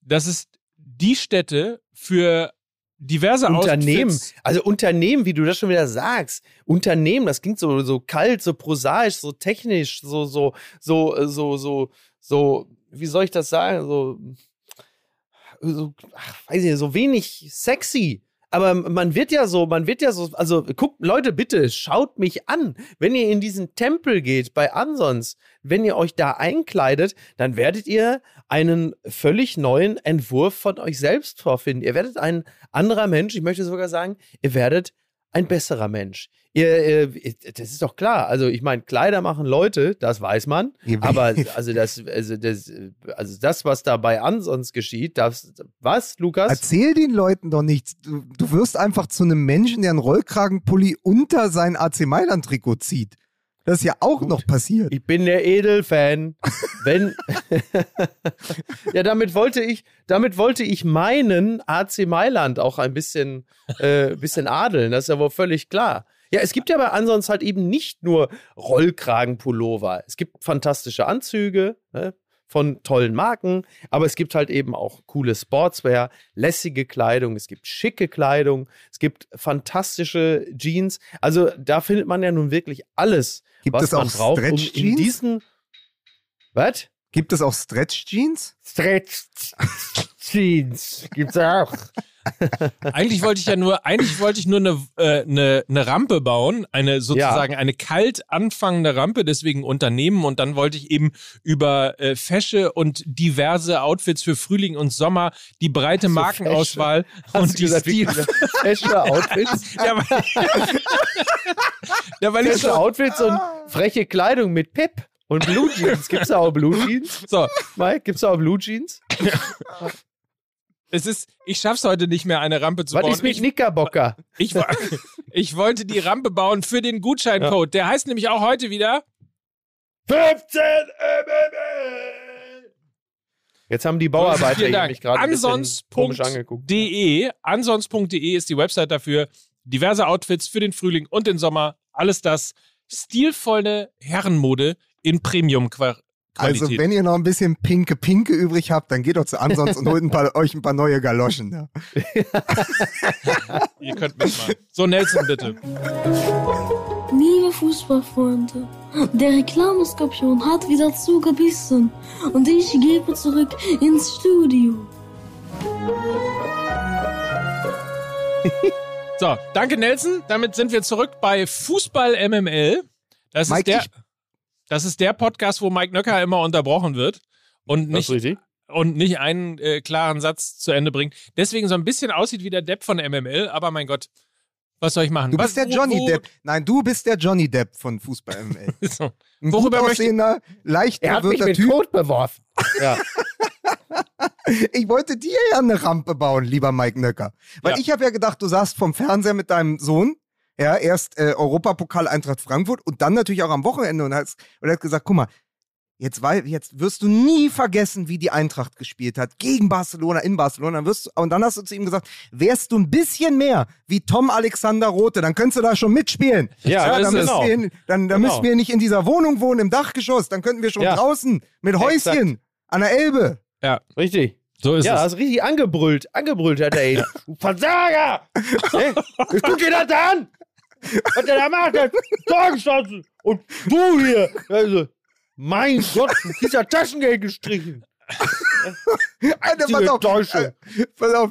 das ist die Stätte für diverse Unternehmen. Outfits. Also Unternehmen, wie du das schon wieder sagst. Unternehmen, das klingt so, so kalt, so prosaisch, so technisch, so, so, so, so, so, so, wie soll ich das sagen? So, so ach, weiß ich nicht, so wenig sexy. Aber man wird ja so, man wird ja so, also guckt, Leute, bitte, schaut mich an. Wenn ihr in diesen Tempel geht bei Ansons, wenn ihr euch da einkleidet, dann werdet ihr einen völlig neuen Entwurf von euch selbst vorfinden. Ihr werdet ein anderer Mensch, ich möchte sogar sagen, ihr werdet ein besserer Mensch. Ihr, äh, das ist doch klar. Also ich meine, Kleider machen Leute, das weiß man. Aber also das, also das, also das, was da bei Ansons geschieht, das, was, Lukas? Erzähl den Leuten doch nichts. Du, du wirst einfach zu einem Menschen, der einen Rollkragenpulli unter sein AC Mailand-Trikot zieht. Das ist ja auch noch passiert. Ich bin der Edelfan. Wenn *laughs* ja, damit wollte ich, damit wollte ich meinen AC Mailand auch ein bisschen, äh, bisschen adeln. Das ist ja wohl völlig klar. Ja, es gibt ja bei Ansons halt eben nicht nur Rollkragenpullover. Es gibt fantastische Anzüge ne, von tollen Marken, aber es gibt halt eben auch coole Sportswear, lässige Kleidung, es gibt schicke Kleidung, es gibt fantastische Jeans. Also da findet man ja nun wirklich alles, Gibt was es auch man braucht, um in diesen was? Gibt es auch Stretch-Jeans? Stretch Jeans gibt's auch. Eigentlich wollte ich ja nur, eigentlich wollte ich nur eine, äh, eine, eine Rampe bauen, eine sozusagen eine kalt anfangende Rampe, deswegen Unternehmen und dann wollte ich eben über äh, Fesche und diverse Outfits für Frühling und Sommer, die breite So, Markenauswahl Hast und die gesagt, Stil. Fesche Outfits? *laughs* Ja, weil, *laughs* ja, weil ich Fesche so, Outfits und freche Kleidung mit Pep und Blue Jeans. Gibt's da auch Blue *laughs* Jeans? so, Mike, gibt's da auch Blue Jeans? Es ist, ich schaff's heute nicht mehr, eine Rampe zu Was bauen. ist mit ich, Knickerbocker? ich, *laughs* ich wollte die Rampe bauen für den Gutscheincode. Der heißt nämlich auch heute wieder 15 MML! Jetzt haben die Bauarbeiter hier mich gerade. Ansons.de. Ansons.de ist die Website dafür. Diverse Outfits für den Frühling und den Sommer. Alles das. Stilvolle Herrenmode in Also wenn ihr noch ein bisschen pinke Pinke übrig habt, dann geht doch zu Ansons und holt ein paar, *laughs* euch ein paar neue Galoschen. Ja. *laughs* ihr könnt mitmachen. So, Nelson, bitte. Liebe Fußballfreunde, der Reklameskorpion hat wieder zugebissen und ich gebe zurück ins Studio. So, danke Nelson. Damit sind wir zurück bei Fußball MML. Das ist, Mike, der, ich- das ist der Podcast, wo Mike Nöcker immer unterbrochen wird und nicht, und nicht einen äh, klaren Satz zu Ende bringt. Deswegen so ein bisschen aussieht wie der Depp von MML, aber mein Gott, was soll ich machen? Du was, bist der wo- Johnny wo- Depp. Nein, du bist der Johnny Depp von Fußball ML. *laughs* So. Ein Worüber aussehender, leicht Er hat mich mit Typ. Kot beworfen. *laughs* Ja. Ich wollte dir ja eine Rampe bauen, lieber Mike Nöcker. Weil Ja. ich habe ja gedacht, du saßt vom Fernseher mit deinem Sohn. Ja, erst äh, Europapokal Eintracht Frankfurt und dann natürlich auch am Wochenende und hast, und hast gesagt, guck mal, jetzt, wei- jetzt wirst du nie vergessen, wie die Eintracht gespielt hat gegen Barcelona in Barcelona. Dann wirst du, und dann hast du zu ihm gesagt, wärst du ein bisschen mehr wie Tom Alexander Rote, dann könntest du da schon mitspielen. Ja, so dann, müssten genau. wir, in- dann, dann Genau. müssen wir nicht in dieser Wohnung wohnen, im Dachgeschoss. Dann könnten wir schon Ja. draußen mit Häuschen an der Elbe. Richtig. So ist ja, es. hast richtig angebrüllt. Angebrüllt hat er ihn. Du Versager! *laughs* hey, ich guck dir das an! Was der da macht, der hat Tor geschossen! Und du hier! Also, mein Gott, ja Taschengeld gestrichen. Alter, pass auf. Enttäuschung. Äh, pass auf.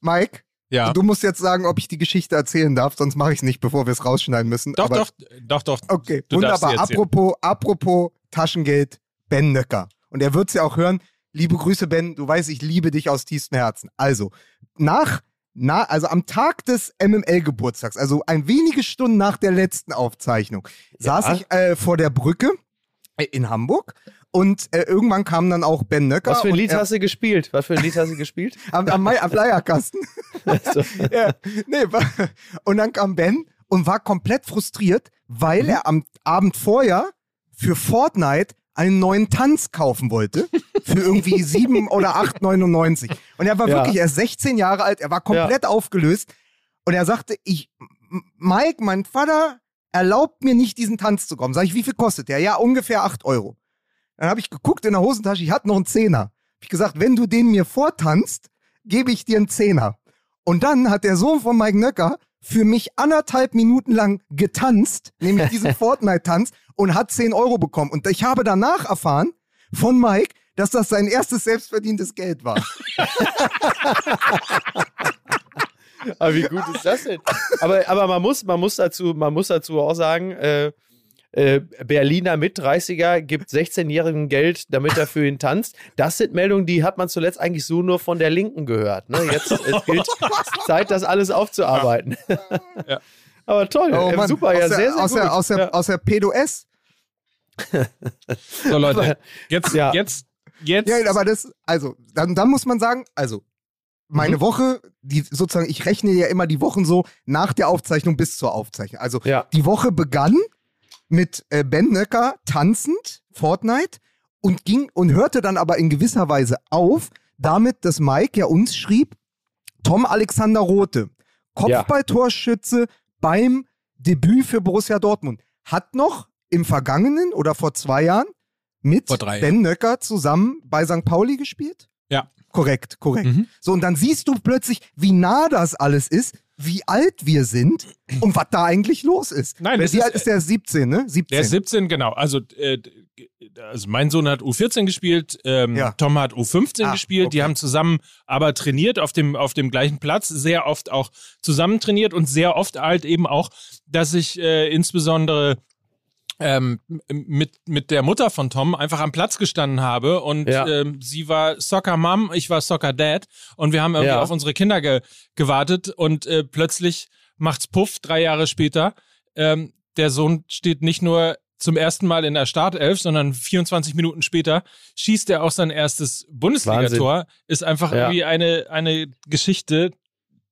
Mike, Ja. du musst jetzt sagen, ob ich die Geschichte erzählen darf, sonst mache ich es nicht, bevor wir es rausschneiden müssen. Doch, Aber, doch, doch, doch. Okay, Du wunderbar. Apropos, apropos Taschengeld, Ben Nöcker. Und er wird es ja auch hören. Liebe Grüße, Ben. Du weißt, ich liebe dich aus tiefstem Herzen. Also, nach, na, also am Tag des MML-Geburtstags, also ein wenige Stunden nach der letzten Aufzeichnung, saß ich äh, vor der Brücke äh, in Hamburg und äh, irgendwann kam dann auch Ben Nöcker. Was für ein Lied hast du gespielt? Was für ein Lied hast du gespielt? *laughs* am, am, am Flyerkasten. Also, *laughs* *laughs* ja, nee, und dann kam Ben und war komplett frustriert, weil er am Abend vorher für Fortnite einen neuen Tanz kaufen wollte. Für irgendwie *laughs* 7 oder 8,99. Und er war Ja. wirklich erst 16 Jahre alt, er war komplett aufgelöst. Und er sagte, ich, Mike, mein Vater erlaubt mir nicht, diesen Tanz zu kommen. Sag ich, wie viel kostet der? Ja, ungefähr 8 Euro. Dann habe ich geguckt in der Hosentasche, ich hatte noch einen Zehner. Hab ich gesagt, wenn du den mir vortanzt, gebe ich dir einen Zehner. Und dann hat der Sohn von Mike Nöcker für mich anderthalb Minuten lang getanzt, nämlich diesen *laughs* Fortnite-Tanz, und hat 10 Euro bekommen. Und ich habe danach erfahren von Mike, dass das sein erstes selbstverdientes Geld war. *laughs* aber wie gut ist das denn? Aber, aber man, muss, man, muss dazu, man muss dazu auch sagen, äh, äh, Berliner Mit-30er gibt 16-Jährigen Geld, damit er für ihn tanzt. Das sind Meldungen, die hat man zuletzt eigentlich so nur von der Linken gehört. Ne? Jetzt es gilt *laughs* Zeit, das alles aufzuarbeiten. Ja. *laughs* Aber toll, Oh äh, Mann, super, aus ja, der, sehr, sehr aus gut. Der, aus, der, ja. aus der P2S. *laughs* So, Leute, jetzt, Ja. jetzt, jetzt. Ja, aber das, also, dann, dann muss man sagen, also, meine Mhm. Woche, die sozusagen, ich rechne ja immer die Wochen so nach der Aufzeichnung bis zur Aufzeichnung. Also, Ja. die Woche begann mit äh, Ben Nöcker tanzend, Fortnite, und ging und hörte dann aber in gewisser Weise auf, damit, dass Mike ja uns schrieb, Tom Alexander Rote, Kopfballtorschütze beim Debüt für Borussia Dortmund, hat noch im vergangenen oder vor zwei Jahren mit drei Ben Nöcker zusammen bei St. Pauli gespielt? Ja. Korrekt, korrekt. Mhm. So, und dann siehst du plötzlich, wie nah das alles ist, wie alt wir sind und was da eigentlich los ist. Nein, Weil wie ist- alt ist der? 17, ne? 17. Der ist 17, genau. Also, äh, also mein Sohn hat U14 gespielt, ähm, Ja. Tom hat U15 Ah, gespielt. Die okay. haben zusammen aber trainiert auf dem, auf dem gleichen Platz, sehr oft auch zusammen trainiert und sehr oft halt eben auch, dass ich äh, insbesondere ähm, mit, mit der Mutter von Tom einfach am Platz gestanden habe und Ja. ähm, sie war Soccer Mom, ich war Soccer Dad und wir haben irgendwie Ja. auf unsere Kinder ge gewartet und äh, plötzlich macht's Puff, drei Jahre später. Ähm, der Sohn steht nicht nur zum ersten Mal in der Startelf, sondern 24 Minuten später schießt er auch sein erstes Bundesligator. Ist einfach Ja. irgendwie eine, eine Geschichte,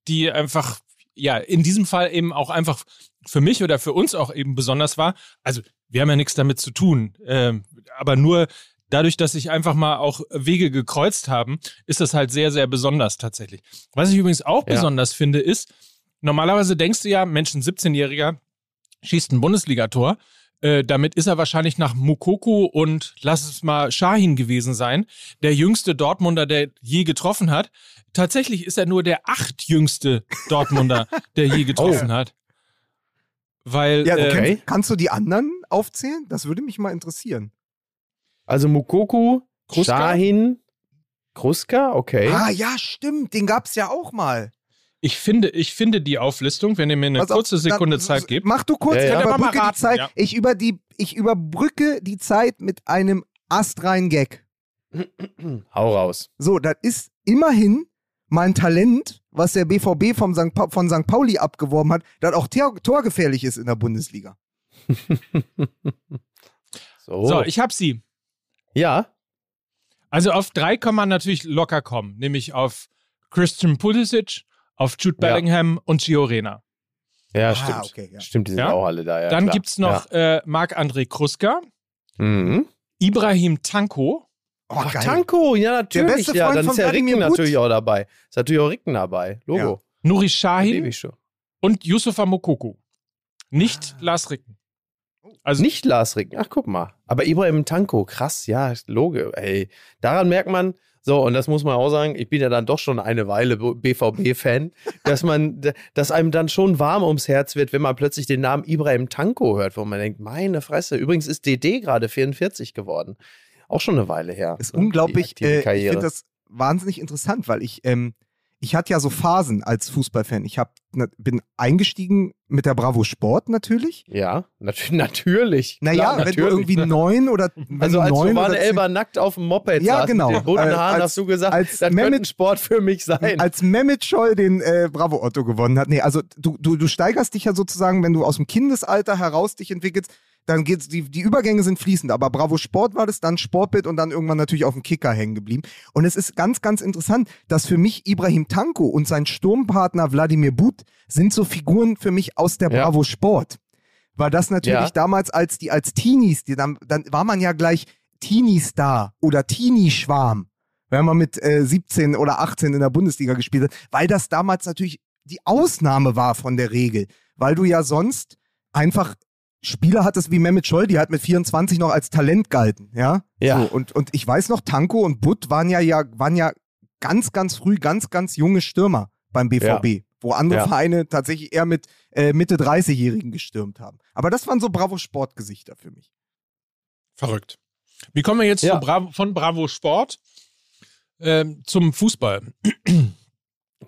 die einfach, ja, in diesem Fall eben auch einfach für mich oder für uns auch eben besonders war. Also, wir haben ja nichts damit zu tun. Ähm, aber nur dadurch, dass sich einfach mal auch Wege gekreuzt haben, ist das halt sehr, sehr besonders tatsächlich. Was ich übrigens auch Ja. besonders finde, ist, normalerweise denkst du ja, Mensch, ein 17-Jähriger schießt ein Bundesligator. Äh, damit ist er wahrscheinlich nach Mukoko und lass es mal Shahin gewesen sein, der jüngste Dortmunder, der je getroffen hat. Tatsächlich ist er nur der achtjüngste Dortmunder, der je *laughs* getroffen hat. Weil ja, äh, okay. kannst, kannst du die anderen aufzählen? Das würde mich mal interessieren. Also Mukoku, Kruska? Shahin, Kruska, okay. Ah, ja, stimmt. Den gab's ja auch mal. Ich finde, ich finde die Auflistung, wenn ihr mir eine auf, kurze Sekunde dann- Zeit gebt. Mach du kurz, Ja, ja. überbrücke raten, die Zeit. ja. Ich, über die, ich überbrücke die Zeit mit einem astreinen Gag. Hau raus. So, das ist immerhin mein Talent, was der BVB vom St. Pa von St. Pauli abgeworben hat, das auch tor torgefährlich ist in der Bundesliga. *laughs* So. So, ich hab sie. ja. Also auf drei kann man natürlich locker kommen, nämlich auf Christian Pulisic, auf Jude Ja. Bellingham und Gio Reyna. Ja, Ah, stimmt. okay, ja. Stimmt, die sind Ja. auch alle da. Ja, Dann klar. gibt's noch äh, Marc-André Kruska, Ja. Mhm. Ibrahim Tanko, Oh, Ach, geil. Tanko, ja, natürlich. beste ja, Freund dann von ist ja Ricken natürlich auch dabei. Ist natürlich auch Ricken dabei. Logo. Nuri Sahin ich schon. und Yusufa Mokoku. Nicht Ah. Lars Ricken. Also Nicht Lars Ricken. Ach, guck mal. Aber Ibrahim Tanko, krass, ja, Logo. Ey, daran merkt man, so, und das muss man auch sagen, ich bin ja dann doch schon eine Weile BVB-Fan, *laughs* dass man, dass einem dann schon warm ums Herz wird, wenn man plötzlich den Namen Ibrahim Tanko hört, wo man denkt, meine Fresse. Übrigens ist DD gerade 44 geworden. Auch schon eine Weile her. ist ne, unglaublich. Äh, ich finde das wahnsinnig interessant, weil ich, ähm, ich hatte ja so Phasen als Fußballfan. Ich hab, na, bin eingestiegen mit der Bravo Sport natürlich. Ja, *laughs* natürlich. natürlich Naja, Klar, wenn du natürlich. irgendwie neun oder *laughs* Also du als neun Roman Elber nackt auf dem Moped Ja, saß genau. mit den bunten Äh, Haaren, als- hast du gesagt, als das könnte Mehmet- ein Sport für mich sein. als Mehmet Scholl den äh, Bravo Otto gewonnen hat. Nee, also du, du, du steigerst dich ja sozusagen, wenn du aus dem Kindesalter heraus dich entwickelst, dann geht's, die, die Übergänge sind fließend. Aber Bravo Sport war das, dann Sportbild und dann irgendwann natürlich auf dem Kicker hängen geblieben. Und es ist ganz, ganz interessant, dass für mich Ibrahim Tanko und sein Sturmpartner Wladimir But sind so Figuren für mich aus der Ja. Bravo Sport. War das natürlich Ja. damals als die als Teenies, die dann, dann war man ja gleich Teenie-Star oder Teenie-Schwarm wenn man mit äh, 17 oder 18 in der Bundesliga gespielt hat, weil das damals natürlich die Ausnahme war von der Regel, weil du ja sonst einfach Spieler hattest wie Mehmet Scholl, die halt mit 24 noch als Talent galten, ja? Ja. So, und, und ich weiß noch, Tanko und Butt waren ja, ja, waren ja ganz, ganz früh ganz, ganz junge Stürmer beim BVB, wo andere Ja. Vereine tatsächlich eher mit äh, Mitte 30-Jährigen gestürmt haben. Aber das waren so Bravo-Sportgesichter für mich. verrückt. Wie kommen wir jetzt Ja. zu Bravo, von Bravo Sport ähm, zum Fußball?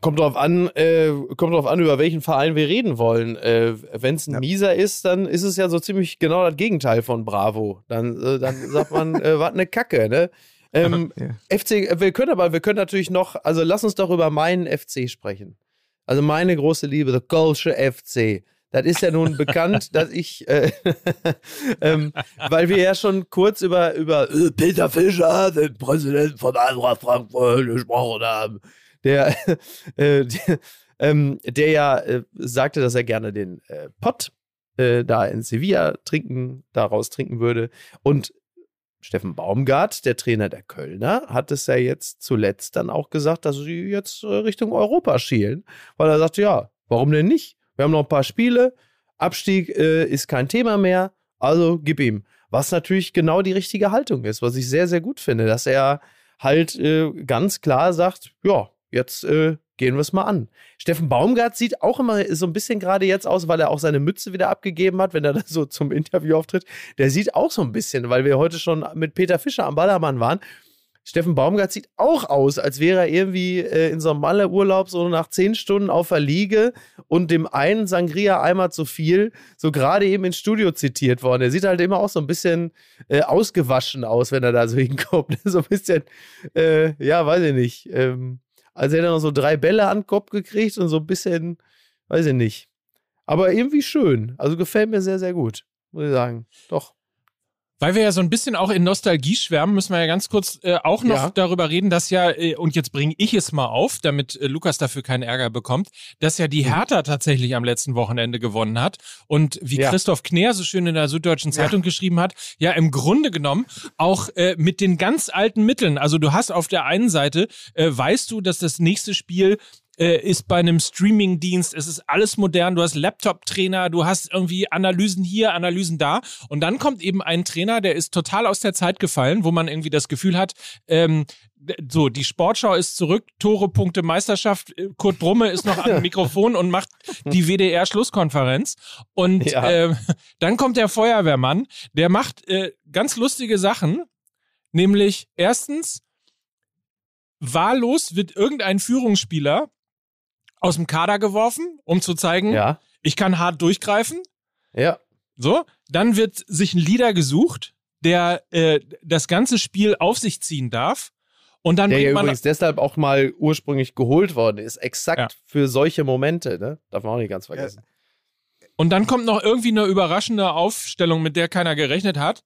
Kommt drauf an, äh, kommt drauf an, über welchen Verein wir reden wollen. Äh, Wenn es ein Ja. Mieser ist, dann ist es ja so ziemlich genau das Gegenteil von Bravo. Dann, äh, dann sagt man, äh, was eine Kacke, ne? Ähm, *laughs* Ja. FC, äh, wir können aber, wir können natürlich noch, also lass uns doch über meinen FC sprechen. Also meine große Liebe, der Kölsche FC. Das ist ja nun bekannt, *laughs* dass ich, äh, *laughs* ähm, weil wir ja schon kurz über, über äh, Peter Fischer, den Präsidenten von Eintracht Frankfurt, gesprochen haben. Der, *laughs* äh, der, *laughs* ähm, der ja äh, sagte, dass er gerne den äh, Pott äh, da in Sevilla trinken, daraus trinken würde. Und Steffen Baumgart, der Trainer der Kölner, hat es ja jetzt zuletzt dann auch gesagt, dass sie jetzt äh, Richtung Europa schielen, weil er sagte, ja, warum denn nicht? Wir haben noch ein paar Spiele, Abstieg äh, ist kein Thema mehr, also gib ihm. Was natürlich genau die richtige Haltung ist, was ich sehr, sehr gut finde, dass er halt äh, ganz klar sagt, ja, jetzt äh, gehen wir es mal an. Steffen Baumgart sieht auch immer so ein bisschen gerade jetzt aus, weil er auch seine Mütze wieder abgegeben hat, wenn er *laughs* da so zum Interview auftritt. Der sieht auch so ein bisschen, weil wir heute schon mit Peter Fischer am Ballermann waren. Steffen Baumgart sieht auch aus, als wäre er irgendwie äh, in so einem Malle-Urlaub so nach zehn Stunden auf der Liege und dem einen Sangria einmal zu viel, so gerade eben ins Studio zitiert worden. Er sieht halt immer auch so ein bisschen äh, ausgewaschen aus, wenn er da so *laughs* hinkommt. so ein bisschen, äh, ja, weiß ich nicht. Ähm, als hätte er noch so drei Bälle an den Kopf gekriegt und so ein bisschen, weiß ich nicht. Aber irgendwie schön. Also gefällt mir sehr, sehr gut, muss ich sagen. Doch. Weil wir ja so ein bisschen auch in Nostalgie schwärmen, müssen wir ja ganz kurz äh, auch noch Ja. darüber reden, dass ja, äh, und jetzt bringe ich es mal auf, damit äh, Lukas dafür keinen Ärger bekommt, dass ja die Hertha tatsächlich am letzten Wochenende gewonnen hat. Und wie Ja. Christoph Kner so schön in der Süddeutschen Zeitung geschrieben hat, ja im Grunde genommen auch äh, mit den ganz alten Mitteln. Also du hast auf der einen Seite, äh, weißt du, dass das nächste Spiel äh, ist bei einem Streaming-Dienst, es ist alles modern, du hast Laptop-Trainer, du hast irgendwie Analysen hier, Analysen da. Und dann kommt eben ein Trainer, der ist total aus der Zeit gefallen, wo man irgendwie das Gefühl hat, ähm, so, die Sportschau ist zurück, Tore, Punkte, Meisterschaft, äh, Kurt Brumme ist noch am *laughs* Mikrofon und macht die WDR-Schlusskonferenz und Ja. äh, dann kommt der Feuerwehrmann, der macht äh, ganz lustige Sachen, nämlich erstens, wahllos wird irgendein Führungsspieler aus dem Kader geworfen, um zu zeigen, Ja, ich kann hart durchgreifen. ja. So, dann wird sich ein Leader gesucht, der äh, das ganze Spiel auf sich ziehen darf. Und dann Der ja übrigens deshalb auch mal ursprünglich geholt worden ist. Exakt Ja. für solche Momente, ne? Darf man auch nicht ganz vergessen. Und dann kommt noch irgendwie eine überraschende Aufstellung, mit der keiner gerechnet hat.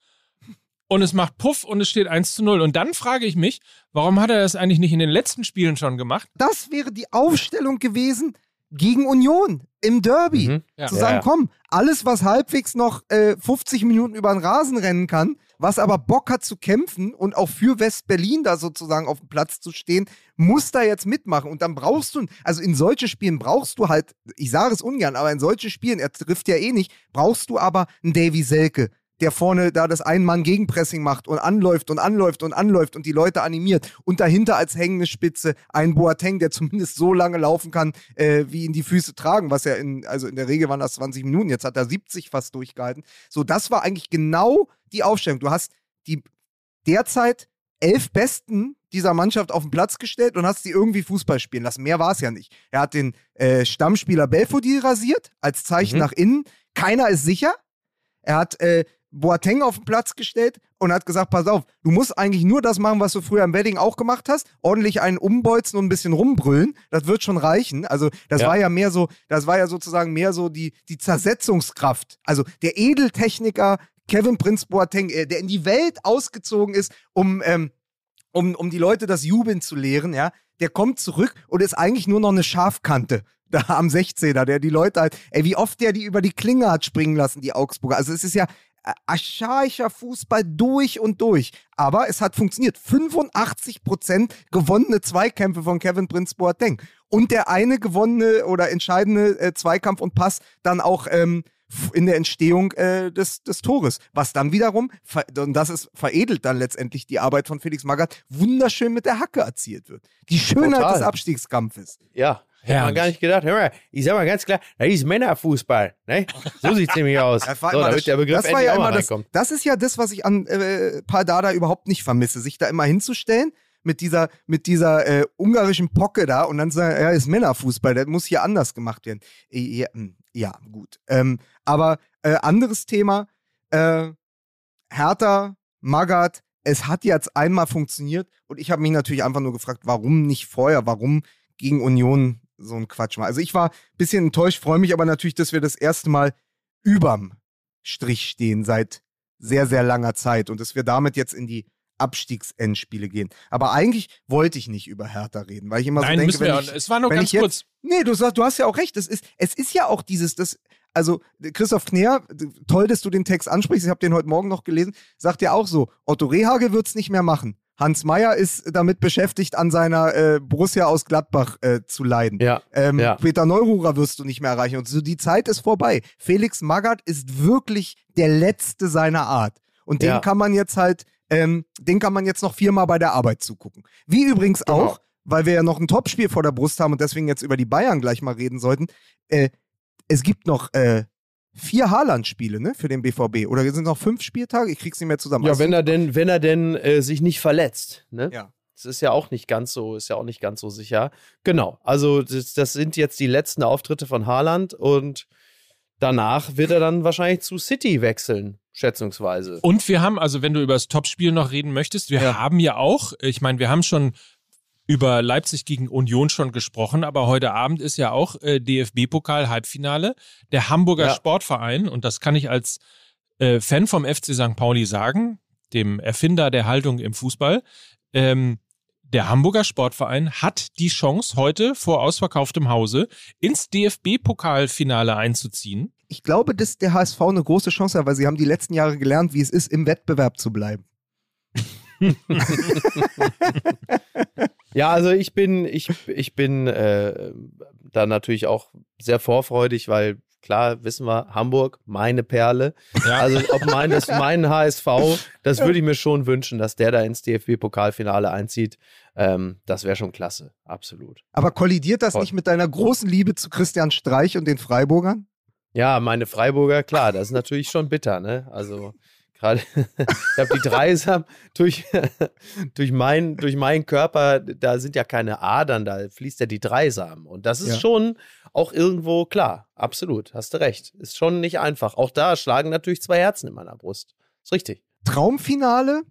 Und es macht Puff und es steht 1 zu 0. Und dann frage ich mich, warum hat er das eigentlich nicht in den letzten Spielen schon gemacht? Das wäre die Aufstellung gewesen gegen Union im Derby. Mhm. Ja. Zu sagen, ja. komm, alles, was halbwegs noch äh, 50 Minuten über den Rasen rennen kann, was aber Bock hat zu kämpfen und auch für West-Berlin da sozusagen auf dem Platz zu stehen, muss da jetzt mitmachen. Und dann brauchst du, also in solche Spielen brauchst du halt, ich sage es ungern, aber in solchen Spielen, er trifft ja eh nicht, brauchst du aber einen Davy Selke, der vorne da das Ein-Mann-Gegenpressing macht und anläuft und anläuft und anläuft und die Leute animiert. Und dahinter als hängende Spitze ein Boateng, der zumindest so lange laufen kann, äh, wie ihn die Füße tragen, was ja in, also in der Regel waren das 20 Minuten, jetzt hat er 70 fast durchgehalten. So, das war eigentlich genau die Aufstellung. Du hast die derzeit elf Besten dieser Mannschaft auf den Platz gestellt und hast sie irgendwie Fußball spielen lassen. Mehr war es ja nicht. Er hat den äh, Stammspieler Belfodil rasiert, als Zeichen Mhm. nach innen. Keiner ist sicher. Er hat äh, Boateng auf den Platz gestellt und hat gesagt, pass auf, du musst eigentlich nur das machen, was du früher im Wedding auch gemacht hast, ordentlich einen umbolzen und ein bisschen rumbrüllen, das wird schon reichen. Also das Ja. war ja mehr so, das war ja sozusagen mehr so die, die Zersetzungskraft. Also der Edeltechniker Kevin Prince Boateng, äh, der in die Welt ausgezogen ist, um, ähm, um, um die Leute das Jubeln zu lehren, ja, der kommt zurück und ist eigentlich nur noch eine Scharfkante *laughs* da am 16er, der die Leute halt, ey, wie oft der die über die Klinge hat springen lassen, die Augsburger. Also es ist ja archaischer Fußball durch und durch. Aber es hat funktioniert. 85% gewonnene Zweikämpfe von Kevin Prince Boateng. Und der eine gewonnene oder entscheidende äh, Zweikampf und Pass dann auch ähm, in der Entstehung äh, des, des Tores. Was dann wiederum, und das ist veredelt dann letztendlich die Arbeit von Felix Magath, wunderschön mit der Hacke erzielt wird. Die Schönheit Total. des Abstiegskampfes. Ja, hätte man gar nicht gedacht. Hör mal, ich sag mal ganz klar, das ist Männerfußball. Ne? So sieht's *laughs* nämlich aus. Das so, war immer damit das, der Begriff das war endlich ja auch mal immer das, reinkommt. das ist ja das, was ich an äh, Pardada überhaupt nicht vermisse, sich da immer hinzustellen mit dieser, mit dieser äh, ungarischen Pocke da und dann sagen, ja, ist Männerfußball, der muss hier anders gemacht werden. Äh, Ja, hm, ja gut. Ähm, aber äh, anderes Thema, äh, Hertha, Magath, es hat jetzt einmal funktioniert und ich habe mich natürlich einfach nur gefragt, warum nicht vorher, warum gegen Union so ein Quatsch mal. Also ich war ein bisschen enttäuscht, freue mich aber natürlich, dass wir das erste Mal überm Strich stehen seit sehr, sehr langer Zeit und dass wir damit jetzt in die Abstiegsendspiele gehen. Aber eigentlich wollte ich nicht über Hertha reden, weil ich immer Nein, so denke, wenn ich, Es war nur wenn ganz ich jetzt- kurz. Nee, du sagst, du hast ja auch recht. Es ist, es ist ja auch dieses, das, also Christoph Kner, toll, dass du den Text ansprichst. Ich habe den heute Morgen noch gelesen. Sagt ja auch so: Otto Rehagel wird es nicht mehr machen. Hans Meyer ist damit beschäftigt, an seiner äh, Borussia aus Gladbach äh, zu leiden. Ja, Ähm, Ja. Peter Neururer wirst du nicht mehr erreichen. Und so die Zeit ist vorbei. Felix Magath ist wirklich der Letzte seiner Art. Und den Ja. kann man jetzt halt, ähm, den kann man jetzt noch viermal bei der Arbeit zugucken. Wie übrigens Genau. auch, weil wir ja noch ein Topspiel vor der Brust haben und deswegen jetzt über die Bayern gleich mal reden sollten. Äh, es gibt noch äh, vier Haaland-Spiele ne, für den BVB. Oder sind noch fünf Spieltage? Ich krieg's nicht mehr zusammen. ja Also- wenn er denn, wenn er denn äh, sich nicht verletzt. Ne? Ja. Das ist ja auch nicht ganz so, ist ja auch nicht ganz so sicher. Genau. Also das, das sind jetzt die letzten Auftritte von Haaland und danach wird er dann wahrscheinlich zu City wechseln, schätzungsweise. Und wir haben, also wenn du über das Topspiel noch reden möchtest, wir Ja. haben ja auch, ich meine, wir haben schon über Leipzig gegen Union schon gesprochen, aber heute Abend ist ja auch äh, DFB-Pokal-Halbfinale. Der Hamburger Ja. Sportverein, und das kann ich als äh, Fan vom FC St. Pauli sagen, dem Erfinder der Haltung im Fußball, ähm, der Hamburger Sportverein hat die Chance, heute vor ausverkauftem Hause ins DFB-Pokalfinale einzuziehen. Ich glaube, dass der HSV eine große Chance hat, weil sie haben die letzten Jahre gelernt, wie es ist, im Wettbewerb zu bleiben. *laughs* Ja, also ich bin, ich, ich bin äh, da natürlich auch sehr vorfreudig, weil klar, wissen wir, Hamburg, meine Perle. Ja. Also ob mein, das mein HSV, das würde ich mir schon wünschen, dass der da ins DFB-Pokalfinale einzieht. Ähm, das wäre schon klasse, absolut. Aber kollidiert das Voll. nicht mit deiner großen Liebe zu Christian Streich und den Freiburgern? Ja, meine Freiburger, klar, das ist natürlich schon bitter, ne? Also *laughs* ich habe die Dreisam durch, *laughs* durch, mein, durch meinen Körper, da sind ja keine Adern, da fließt ja die Dreisam. Und das ist ja. schon auch irgendwo klar. Absolut, hast du recht. Ist schon nicht einfach. Auch da schlagen natürlich zwei Herzen in meiner Brust. Ist richtig. Traumfinale.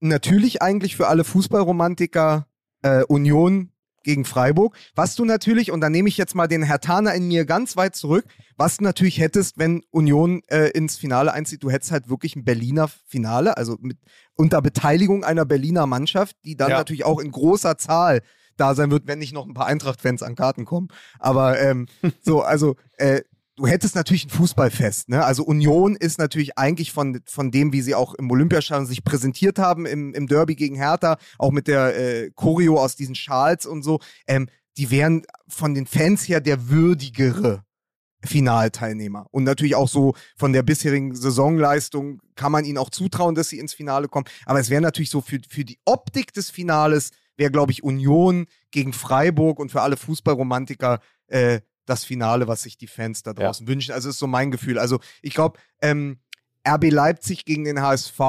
Natürlich eigentlich für alle Fußballromantiker äh, Union gegen Freiburg, was du natürlich, und da nehme ich jetzt mal den Herr Taner in mir ganz weit zurück, was du natürlich hättest, wenn Union äh, ins Finale einzieht, du hättest halt wirklich ein Berliner Finale, also mit, unter Beteiligung einer Berliner Mannschaft, die dann ja. natürlich auch in großer Zahl da sein wird, wenn nicht noch ein paar Eintracht-Fans an Karten kommen. Aber ähm, *laughs* so, also äh, du hättest natürlich ein Fußballfest. Ne? Also Union ist natürlich eigentlich von, von dem, wie sie auch im Olympiastadion sich präsentiert haben, im, im Derby gegen Hertha, auch mit der äh, Choreo aus diesen Schals und so, ähm, die wären von den Fans her der würdigere Finalteilnehmer. Und natürlich auch so von der bisherigen Saisonleistung kann man ihnen auch zutrauen, dass sie ins Finale kommen. Aber es wäre natürlich so für, für die Optik des Finales, wäre, glaube ich, Union gegen Freiburg und für alle Fußballromantiker äh, das Finale, was sich die Fans da draußen ja. wünschen. Also ist so mein Gefühl. Also ich glaube, ähm, RB Leipzig gegen den HSV,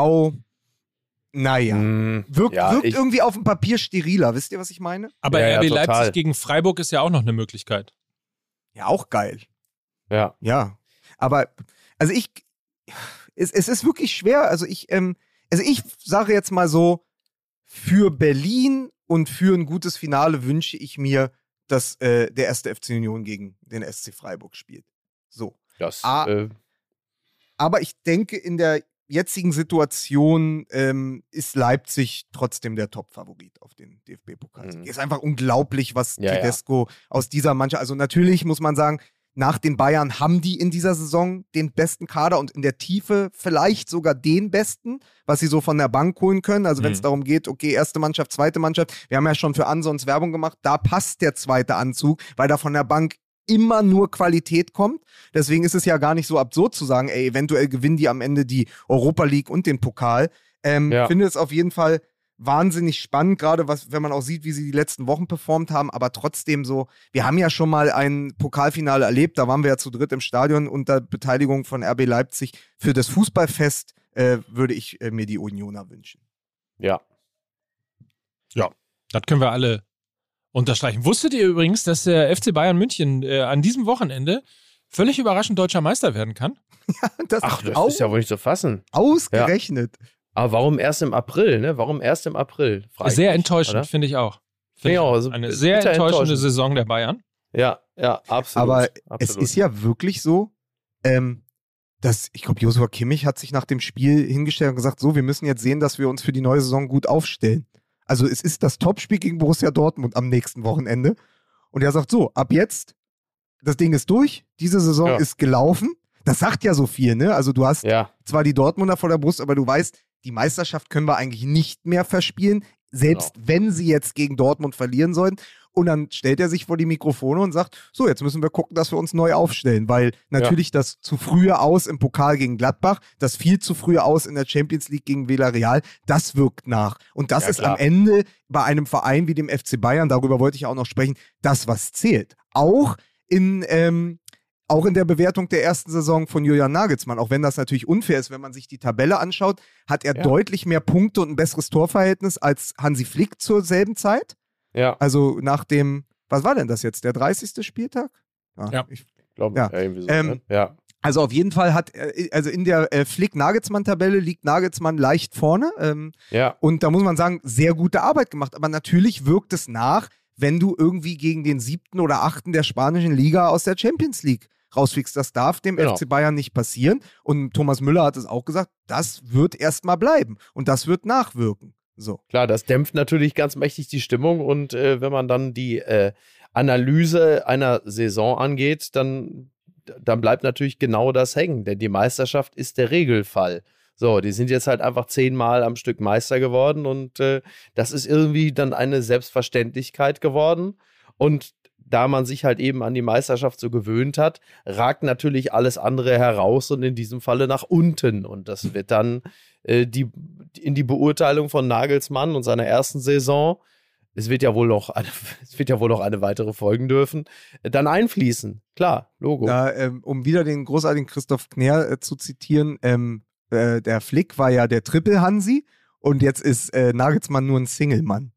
naja, mm, wirkt, ja, wirkt irgendwie auf dem Papier steriler. Wisst ihr, was ich meine? Aber ja, RB Leipzig gegen Freiburg ist ja auch noch eine Möglichkeit. Ja, auch geil. Ja. Ja. Aber, also ich, es, es ist wirklich schwer. Also ich, ähm, also ich sage jetzt mal so, für Berlin und für ein gutes Finale wünsche ich mir dass äh, der erste FC Union gegen den SC Freiburg spielt. So. Das, A äh, aber ich denke, in der jetzigen Situation ähm, ist Leipzig trotzdem der Top-Favorit auf den DFB-Pokal. Mhm. Ist einfach unglaublich, was ja, Tedesco ja. aus dieser Mannschaft. Also natürlich muss man sagen, nach den Bayern haben die in dieser Saison den besten Kader und in der Tiefe vielleicht sogar den besten, was sie so von der Bank holen können. Also wenn es mhm. darum geht, okay, erste Mannschaft, zweite Mannschaft, wir haben ja schon für Ansons Werbung gemacht, da passt der zweite Anzug, weil da von der Bank immer nur Qualität kommt. Deswegen ist es ja gar nicht so absurd zu sagen, ey, eventuell gewinnen die am Ende die Europa League und den Pokal. Ähm, ja. Finde es auf jeden Fall wahnsinnig spannend, gerade was, wenn man auch sieht, wie sie die letzten Wochen performt haben, aber trotzdem so, wir haben ja schon mal ein Pokalfinale erlebt, da waren wir ja zu dritt im Stadion unter Beteiligung von RB Leipzig. Für das Fußballfest äh, würde ich äh, mir die Unioner wünschen. Ja. Ja, das können wir alle unterstreichen. Wusstet ihr übrigens, dass der FC Bayern München äh, an diesem Wochenende völlig überraschend deutscher Meister werden kann? *laughs* ja, das Ach, das ist ja wohl nicht zu fassen. Ausgerechnet. Ja. Aber warum erst im April, ne? Warum erst im April? Sehr enttäuschend, finde ich auch. Find ja, also eine sehr enttäuschende Saison der Bayern. Ja, ja, absolut. Aber absolut. es ist ja wirklich so, ähm, dass, ich glaube, Joshua Kimmich hat sich nach dem Spiel hingestellt und gesagt, so, wir müssen jetzt sehen, dass wir uns für die neue Saison gut aufstellen. Also es ist das Topspiel gegen Borussia Dortmund am nächsten Wochenende. Und er sagt so, ab jetzt, das Ding ist durch, diese Saison ja. ist gelaufen. Das sagt ja so viel, ne? Also du hast ja. zwar die Dortmunder vor der Brust, aber du weißt, die Meisterschaft können wir eigentlich nicht mehr verspielen, selbst genau. wenn sie jetzt gegen Dortmund verlieren sollten. Und dann stellt er sich vor die Mikrofone und sagt, so, jetzt müssen wir gucken, dass wir uns neu aufstellen, weil natürlich ja. das zu frühe Aus im Pokal gegen Gladbach, das viel zu frühe Aus in der Champions League gegen Villarreal, das wirkt nach. Und das ja, ist klar. am Ende bei einem Verein wie dem FC Bayern, darüber wollte ich auch noch sprechen, das, was zählt. Auch in, ähm, auch in der Bewertung der ersten Saison von Julian Nagelsmann, auch wenn das natürlich unfair ist, wenn man sich die Tabelle anschaut, hat er ja. deutlich mehr Punkte und ein besseres Torverhältnis als Hansi Flick zur selben Zeit. Ja. Also nach dem, was war denn das jetzt, der 30. Spieltag? Ah, ja, ich glaube, ja. irgendwie so. Ähm, ne? ja. Also auf jeden Fall hat, äh, also in der äh, Flick-Nagelsmann-Tabelle liegt Nagelsmann leicht vorne. Ähm, ja. Und da muss man sagen, sehr gute Arbeit gemacht. Aber natürlich wirkt es nach, wenn du irgendwie gegen den siebten oder achten der spanischen Liga aus der Champions League rausfliegst. Das darf dem genau. FC Bayern nicht passieren. Und Thomas Müller hat es auch gesagt, das wird erstmal bleiben und das wird nachwirken. So. Klar, das dämpft natürlich ganz mächtig die Stimmung und äh, wenn man dann die äh, Analyse einer Saison angeht, dann, dann bleibt natürlich genau das hängen, denn die Meisterschaft ist der Regelfall. So, die sind jetzt halt einfach zehnmal am Stück Meister geworden und äh, das ist irgendwie dann eine Selbstverständlichkeit geworden. Und da man sich halt eben an die Meisterschaft so gewöhnt hat, ragt natürlich alles andere heraus und in diesem Falle nach unten. Und das wird dann äh, die, in die Beurteilung von Nagelsmann und seiner ersten Saison, es wird ja wohl noch eine, *laughs* es wird ja wohl noch eine weitere folgen dürfen, dann einfließen. Klar, Logo. Da, ähm, um wieder den großartigen Christoph Knär äh, zu zitieren, ähm, äh, der Flick war ja der Triple-Hansi und jetzt ist äh, Nagelsmann nur ein Single-Mann.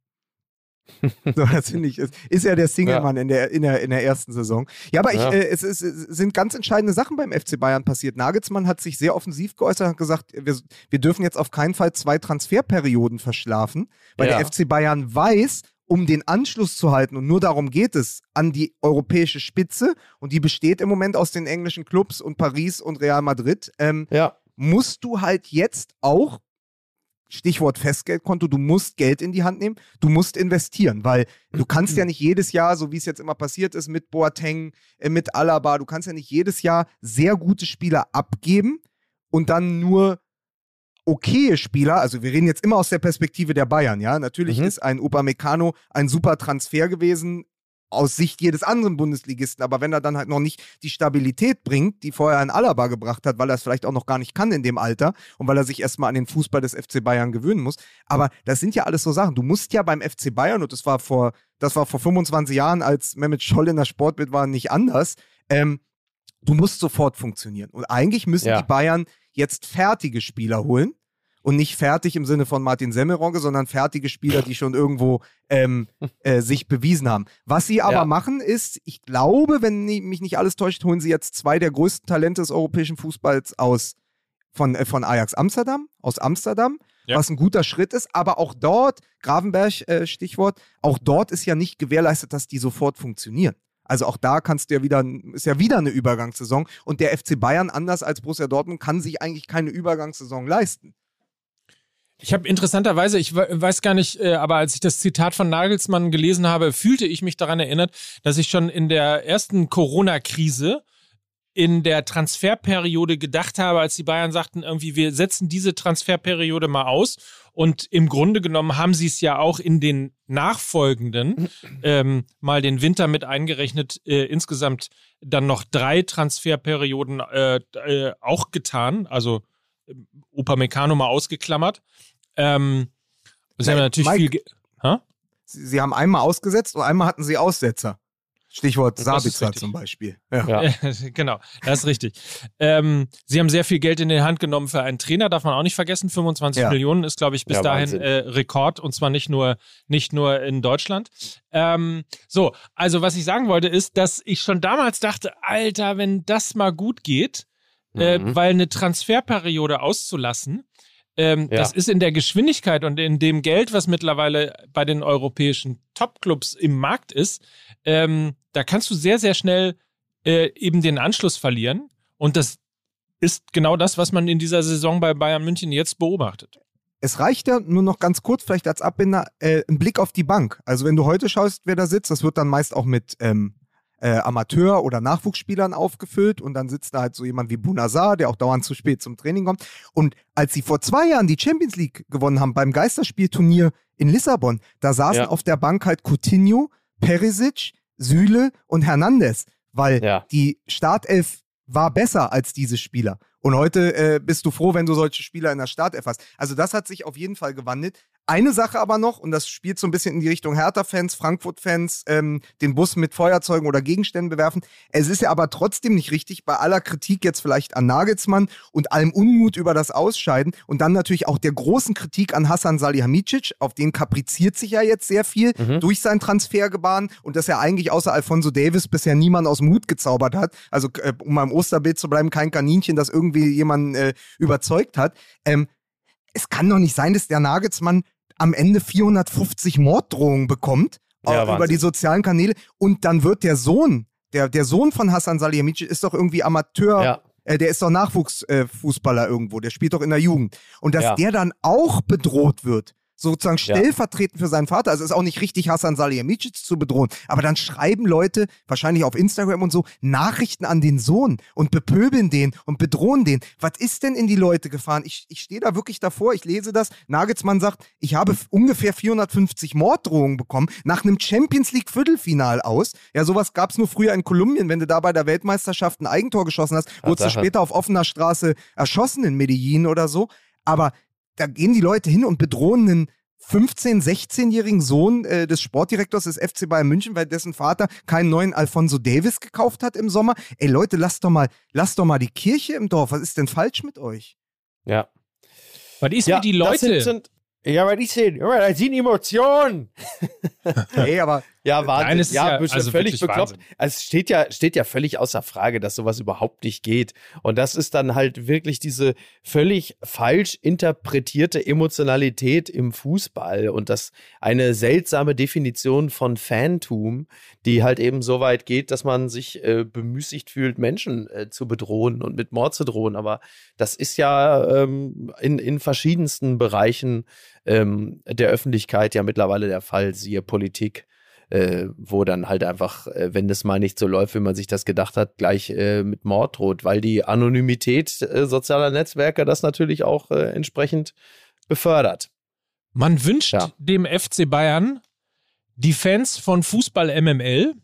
*laughs* so, das finde ich, ist, ist ja der Single-Mann ja. in, der, in, der, in der ersten Saison. Ja, aber ich, ja. äh, es, es, es, sind ganz entscheidende Sachen beim FC Bayern passiert. Nagelsmann hat sich sehr offensiv geäußert, hat gesagt, wir, wir dürfen jetzt auf keinen Fall zwei Transferperioden verschlafen, weil ja. der FC Bayern weiß, um den Anschluss zu halten, und nur darum geht es, an die europäische Spitze, und die besteht im Moment aus den englischen Clubs und Paris und Real Madrid, ähm, ja. musst du halt jetzt auch Stichwort Festgeldkonto, du musst Geld in die Hand nehmen, du musst investieren, weil du kannst ja nicht jedes Jahr, so wie es jetzt immer passiert ist mit Boateng, äh, mit Alaba, du kannst ja nicht jedes Jahr sehr gute Spieler abgeben und dann nur okaye Spieler, also wir reden jetzt immer aus der Perspektive der Bayern, ja, natürlich mhm. ist ein Upamecano ein super Transfer gewesen, aus Sicht jedes anderen Bundesligisten. Aber wenn er dann halt noch nicht die Stabilität bringt, die vorher ein Alaba gebracht hat, weil er es vielleicht auch noch gar nicht kann in dem Alter und weil er sich erstmal an den Fußball des FC Bayern gewöhnen muss. Aber das sind ja alles so Sachen. Du musst ja beim FC Bayern, und das war vor, das war vor 25 Jahren, als Mehmet Scholl in der Sportbild war, nicht anders. Ähm, du musst sofort funktionieren. Und eigentlich müssen ja. die Bayern jetzt fertige Spieler holen und nicht fertig im Sinne von Martin Semmelrogge, sondern fertige Spieler, die schon irgendwo ähm, *laughs* äh, sich bewiesen haben. Was sie aber ja. machen ist, ich glaube, wenn mich nicht alles täuscht, holen sie jetzt zwei der größten Talente des europäischen Fußballs aus von, äh, von Ajax Amsterdam, aus Amsterdam. Ja. was ein guter Schritt ist. Aber auch dort, Gravenberg, äh, Stichwort, auch dort ist ja nicht gewährleistet, dass die sofort funktionieren. Also auch da kannst du ja wieder, ist ja wieder eine Übergangssaison. Und der FC Bayern, anders als Borussia Dortmund, kann sich eigentlich keine Übergangssaison leisten. Ich habe interessanterweise, ich weiß gar nicht, äh, aber als ich das Zitat von Nagelsmann gelesen habe, fühlte ich mich daran erinnert, dass ich schon in der ersten Corona-Krise in der Transferperiode gedacht habe, als die Bayern sagten, irgendwie, wir setzen diese Transferperiode mal aus. Und im Grunde genommen haben sie es ja auch in den nachfolgenden ähm, mal den Winter mit eingerechnet, äh, insgesamt dann noch drei Transferperioden äh, äh, auch getan. Also Opa Meccano mal ausgeklammert. Ähm, sie haben natürlich Mike, viel. Ha? Sie, sie, haben einmal ausgesetzt und einmal hatten sie Aussetzer. Stichwort Sabitzer zum Beispiel. Ja. ja. *laughs* genau, das ist richtig. Ähm, sie haben sehr viel Geld in die Hand genommen für einen Trainer, darf man auch nicht vergessen. 25 ja. Millionen ist, glaube ich, bis ja, dahin äh, Rekord und zwar nicht nur, nicht nur in Deutschland. Ähm, so, also was ich sagen wollte, ist, dass ich schon damals dachte, Alter, wenn das mal gut geht, äh, mhm. weil eine Transferperiode auszulassen, ähm, ja. das ist in der Geschwindigkeit und in dem Geld, was mittlerweile bei den europäischen Topclubs im Markt ist, ähm, da kannst du sehr, sehr schnell äh, eben den Anschluss verlieren. Und das ist genau das, was man in dieser Saison bei Bayern München jetzt beobachtet. Es reicht ja nur noch ganz kurz, vielleicht als Abbinder, äh, ein Blick auf die Bank. Also wenn du heute schaust, wer da sitzt, das wird dann meist auch mit ähm, äh, Amateur- oder Nachwuchsspielern aufgefüllt und dann sitzt da halt so jemand wie Bunazar, der auch dauernd zu spät zum Training kommt. Und als sie vor zwei Jahren die Champions League gewonnen haben beim Geisterspielturnier in Lissabon, da saßen ja. auf der Bank halt Coutinho, Perisic, Süle und Hernandez, weil ja. die Startelf war besser als diese Spieler. Und heute äh, bist du froh, wenn du solche Spieler in der Startelf hast. Also das hat sich auf jeden Fall gewandelt. Eine Sache aber noch, und das spielt so ein bisschen in die Richtung Hertha-Fans, Frankfurt-Fans, ähm, den Bus mit Feuerzeugen oder Gegenständen bewerfen. Es ist ja aber trotzdem nicht richtig, bei aller Kritik jetzt vielleicht an Nagelsmann und allem Unmut über das Ausscheiden und dann natürlich auch der großen Kritik an Hassan Salihamidzic, auf den kapriziert sich ja jetzt sehr viel mhm. durch sein Transfergebaren und dass er eigentlich außer Alfonso Davis bisher niemand aus Mut gezaubert hat. Also äh, um beim Osterbild zu bleiben, kein Kaninchen, das irgendwie jemanden äh, überzeugt hat. Ähm, es kann doch nicht sein, dass der Nagelsmann am Ende 450 Morddrohungen bekommt ja, über die sozialen Kanäle und dann wird der Sohn, der, der Sohn von Hassan Salihamidzic ist doch irgendwie Amateur. Ja. Äh, der ist doch Nachwuchsfußballer äh, irgendwo, der spielt doch in der Jugend. Und dass ja. der dann auch bedroht wird, sozusagen stellvertretend ja. für seinen Vater. Also es ist auch nicht richtig, Hassan Salihamidzic zu bedrohen. Aber dann schreiben Leute, wahrscheinlich auf Instagram und so, Nachrichten an den Sohn und bepöbeln den und bedrohen den. Was ist denn in die Leute gefahren? Ich, ich stehe da wirklich davor, ich lese das. Nagelsmann sagt, ich habe ungefähr 450 Morddrohungen bekommen nach einem Champions League Viertelfinal aus. Ja, sowas gab es nur früher in Kolumbien, wenn du da bei der Weltmeisterschaft ein Eigentor geschossen hast, wurdest du später auf offener Straße erschossen in Medellin oder so. Aber da gehen die Leute hin und bedrohen einen 15-, 16-jährigen Sohn äh, des Sportdirektors des FC Bayern München, weil dessen Vater keinen neuen Alfonso Davis gekauft hat im Sommer. Ey Leute, lasst doch mal, lasst doch mal die Kirche im Dorf. Was ist denn falsch mit euch? Ja. Was ist ja, mit die Leute? Sind, sind, ja, was ist denn? Ja, Das sind Emotionen. *laughs* Nee, aber Ja, Wahnsinn. Nein, ja, ja- also völlig bekloppt. Wahnsinn. Also es steht ja, steht ja völlig außer Frage, dass sowas überhaupt nicht geht. Und das ist dann halt wirklich diese völlig falsch interpretierte Emotionalität im Fußball und das eine seltsame Definition von Fantum, die halt eben so weit geht, dass man sich äh, bemüßigt fühlt, Menschen äh, zu bedrohen und mit Mord zu drohen. Aber das ist ja ähm, in, in verschiedensten Bereichen ähm, der Öffentlichkeit ja mittlerweile der Fall, siehe Politik, äh, wo dann halt einfach, äh, wenn das mal nicht so läuft, wie man sich das gedacht hat, gleich äh, mit Mord droht, weil die Anonymität äh, sozialer Netzwerke das natürlich auch äh, entsprechend befördert. Man wünscht Ja. dem FC Bayern die Fans von Fußball MML,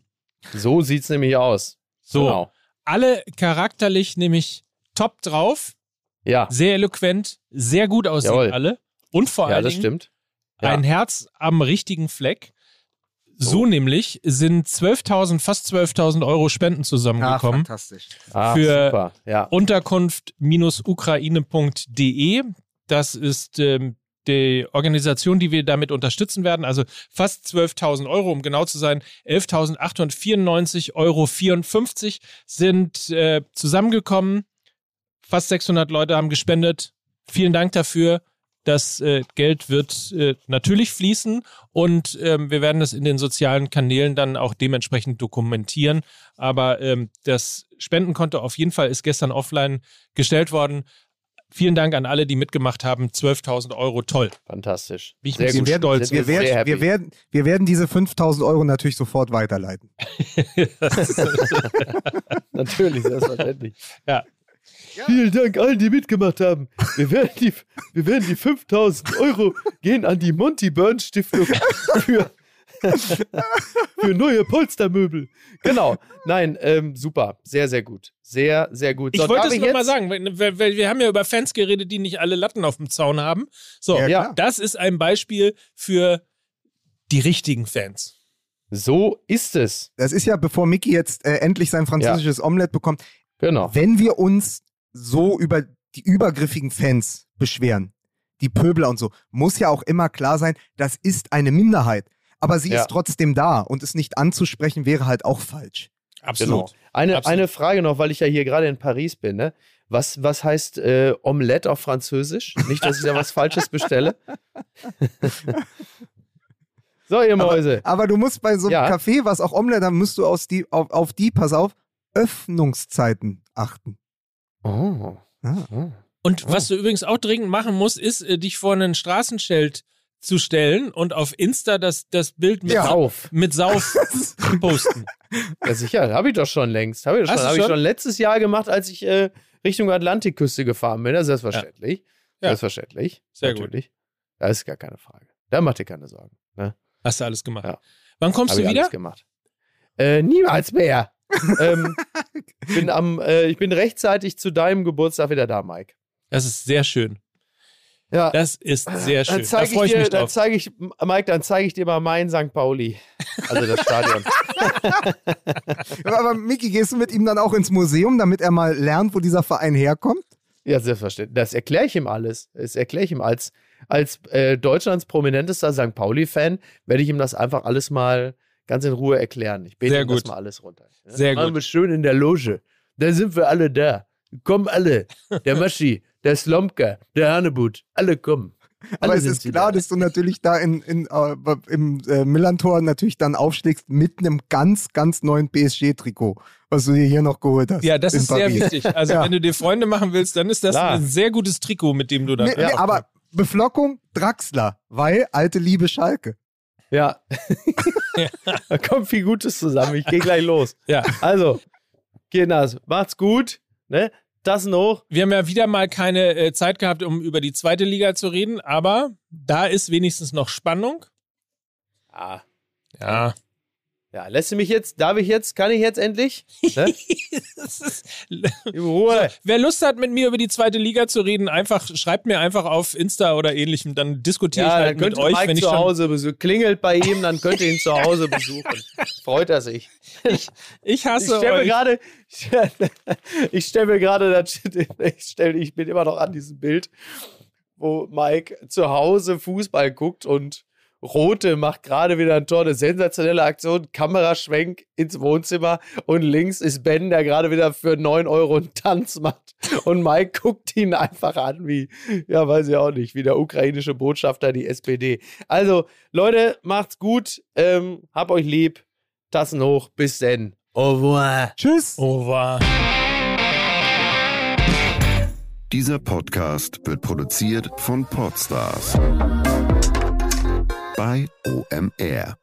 So sieht's nämlich aus. so, Genau. alle charakterlich nämlich top drauf, Ja, sehr eloquent, sehr gut aussehen Jawohl. alle und vor ja, stimmt. Ja. ein Herz am richtigen Fleck. So Oh. nämlich sind 12.000, fast 12.000 Euro Spenden ach, zusammengekommen. fantastisch. Ah, für- super. Ja. Unterkunft-ukraine.de. Das ist ähm, die Organisation, die wir damit unterstützen werden. Also fast 12.000 Euro, um genau zu sein. 11.894,54 Euro sind äh, zusammengekommen. Fast 600 Leute haben gespendet. Vielen Dank dafür. Das äh, Geld wird äh, natürlich fließen und ähm, wir werden das in den sozialen Kanälen dann auch dementsprechend dokumentieren. Aber ähm, das Spendenkonto auf jeden Fall ist gestern offline gestellt worden. Vielen Dank an alle, die mitgemacht haben. 12.000 Euro, toll. Fantastisch. Wie ich Sehr gut. Wir werden, stolz wir, sehr werden, wir, werden, wir werden diese 5000 Euro natürlich sofort weiterleiten. *laughs* *laughs* Natürlich, selbstverständlich. Ja. Vielen Dank allen, die mitgemacht haben. Wir werden die, wir werden die 5000 Euro gehen an die Monty Burns Stiftung für, für neue Polstermöbel. Genau. Nein, ähm, super. Sehr, sehr gut. Sehr, sehr gut. Ich So, wollte es ich nur mal jetzt- sagen, weil, weil wir haben ja über Fans geredet, die nicht alle Latten auf dem Zaun haben. So, Ja, Ja, das ist ein Beispiel für die richtigen Fans. so ist es. Das ist ja, bevor Mickey jetzt äh, endlich sein französisches Omelett bekommt, Genau. wenn wir uns so über die übergriffigen Fans beschweren, die Pöbler und so, muss ja auch immer klar sein, das ist eine Minderheit. Aber sie Ja. ist trotzdem da und es nicht anzusprechen wäre halt auch falsch. Absolut. Genau. Eine, Absolut. eine Frage noch, weil ich ja hier gerade in Paris bin. Ne? Was, was heißt äh, Omelette auf Französisch? Nicht, dass ich da was *laughs* Falsches bestelle. *laughs* so, ihr Mäuse. Aber du musst bei so einem Ja. Café, was auch Omelette, dann musst du aus die, auf, auf die, pass auf, Öffnungszeiten achten. Oh. Oh. Und Oh. was du übrigens auch dringend machen musst, ist, äh, dich vor ein Straßenschild zu stellen und auf Insta das, das Bild mit, Ja. Sau- Auf. mit Sauf *laughs* zu posten. Ja, sicher, habe ich doch schon längst. Habe ich, schon, hab ich schon? letztes Jahr gemacht, als ich äh, Richtung Atlantikküste gefahren bin. Das ist selbstverständlich. Ja. Selbstverständlich. Sehr gut. Natürlich. Das ist gar keine Frage. Da macht ihr keine Sorgen. Ne? Hast du alles gemacht. Ja. Wann kommst Hab du ich wieder? alles gemacht. Äh, niemals mehr. Ähm, *laughs* bin am, äh, ich bin rechtzeitig zu deinem Geburtstag wieder da, Mike. Das ist sehr schön. Ja, Das ist sehr schön. dann Da zeige freue ich ich dir, mich dann drauf. zeige ich, Mike, dann zeige ich dir mal mein St. Pauli. Also das Stadion. *laughs* Aber, Mickey, gehst du mit ihm dann auch ins Museum, damit er mal lernt, wo dieser Verein herkommt? ja, selbstverständlich. Das erkläre ich ihm alles. Das erkläre ich ihm als, als äh, Deutschlands prominentester St. Pauli-Fan, werde ich ihm das einfach alles mal ganz in Ruhe erklären. Ich bete Sehr gut. mal alles runter. Ja? Sehr Machen gut. wir schön in der Loge. Da sind wir alle da. Kommen alle. Der *laughs* Maschi, der Slomka, der Hanebut. Alle kommen. Aber Alle es sind ist klar, da. dass du natürlich da in, in, äh, im äh, Millantor natürlich dann aufschlägst mit einem ganz, ganz neuen PSG-Trikot, was du dir hier noch geholt hast. Ja, das ist sehr Paris. wichtig. Also, *laughs* Ja. wenn du dir Freunde machen willst, dann ist das Klar. ein sehr gutes Trikot, mit dem du dann. Nee, nee, aber Beflockung Draxler, weil alte Liebe Schalke. Ja. *laughs* da kommt viel Gutes zusammen. Ich gehe gleich los. Ja. Also, Kinders, macht's gut. Ne? Das noch. Wir haben ja wieder mal keine äh, Zeit gehabt, um über die zweite Liga zu reden, aber da ist wenigstens noch Spannung. Ah, Ja. Ja, lässt du mich jetzt, darf ich jetzt, kann ich jetzt endlich? Ne? *laughs* Ruhe. Wer Lust hat, mit mir über die zweite Liga zu reden, einfach schreibt mir einfach auf Insta oder ähnlichem, dann diskutiere ich Ja, halt dann mit euch, Mike wenn ich zu Hause besuchen. Klingelt bei ihm, dann könnt ihr ihn zu Hause besuchen. *laughs* Freut er sich. ich Ich hasse stelle mir euch. gerade, *laughs* ich stelle mir gerade, ich stelle, ich bin immer noch an diesem Bild, wo Mike zu Hause Fußball guckt und Rote macht gerade wieder ein Tor, eine sensationelle Aktion, Kameraschwenk ins Wohnzimmer und links ist Ben, der gerade wieder für 9 Euro einen Tanz macht und Mike *laughs* guckt ihn einfach an wie, ja, weiß ich auch nicht, wie der ukrainische Botschafter die SPD. Also, Leute, macht's gut, ähm, hab euch lieb, Tassen hoch, bis denn. Au revoir. Tschüss. Oh, war. Dieser Podcast wird produziert von Podstars bei OMR.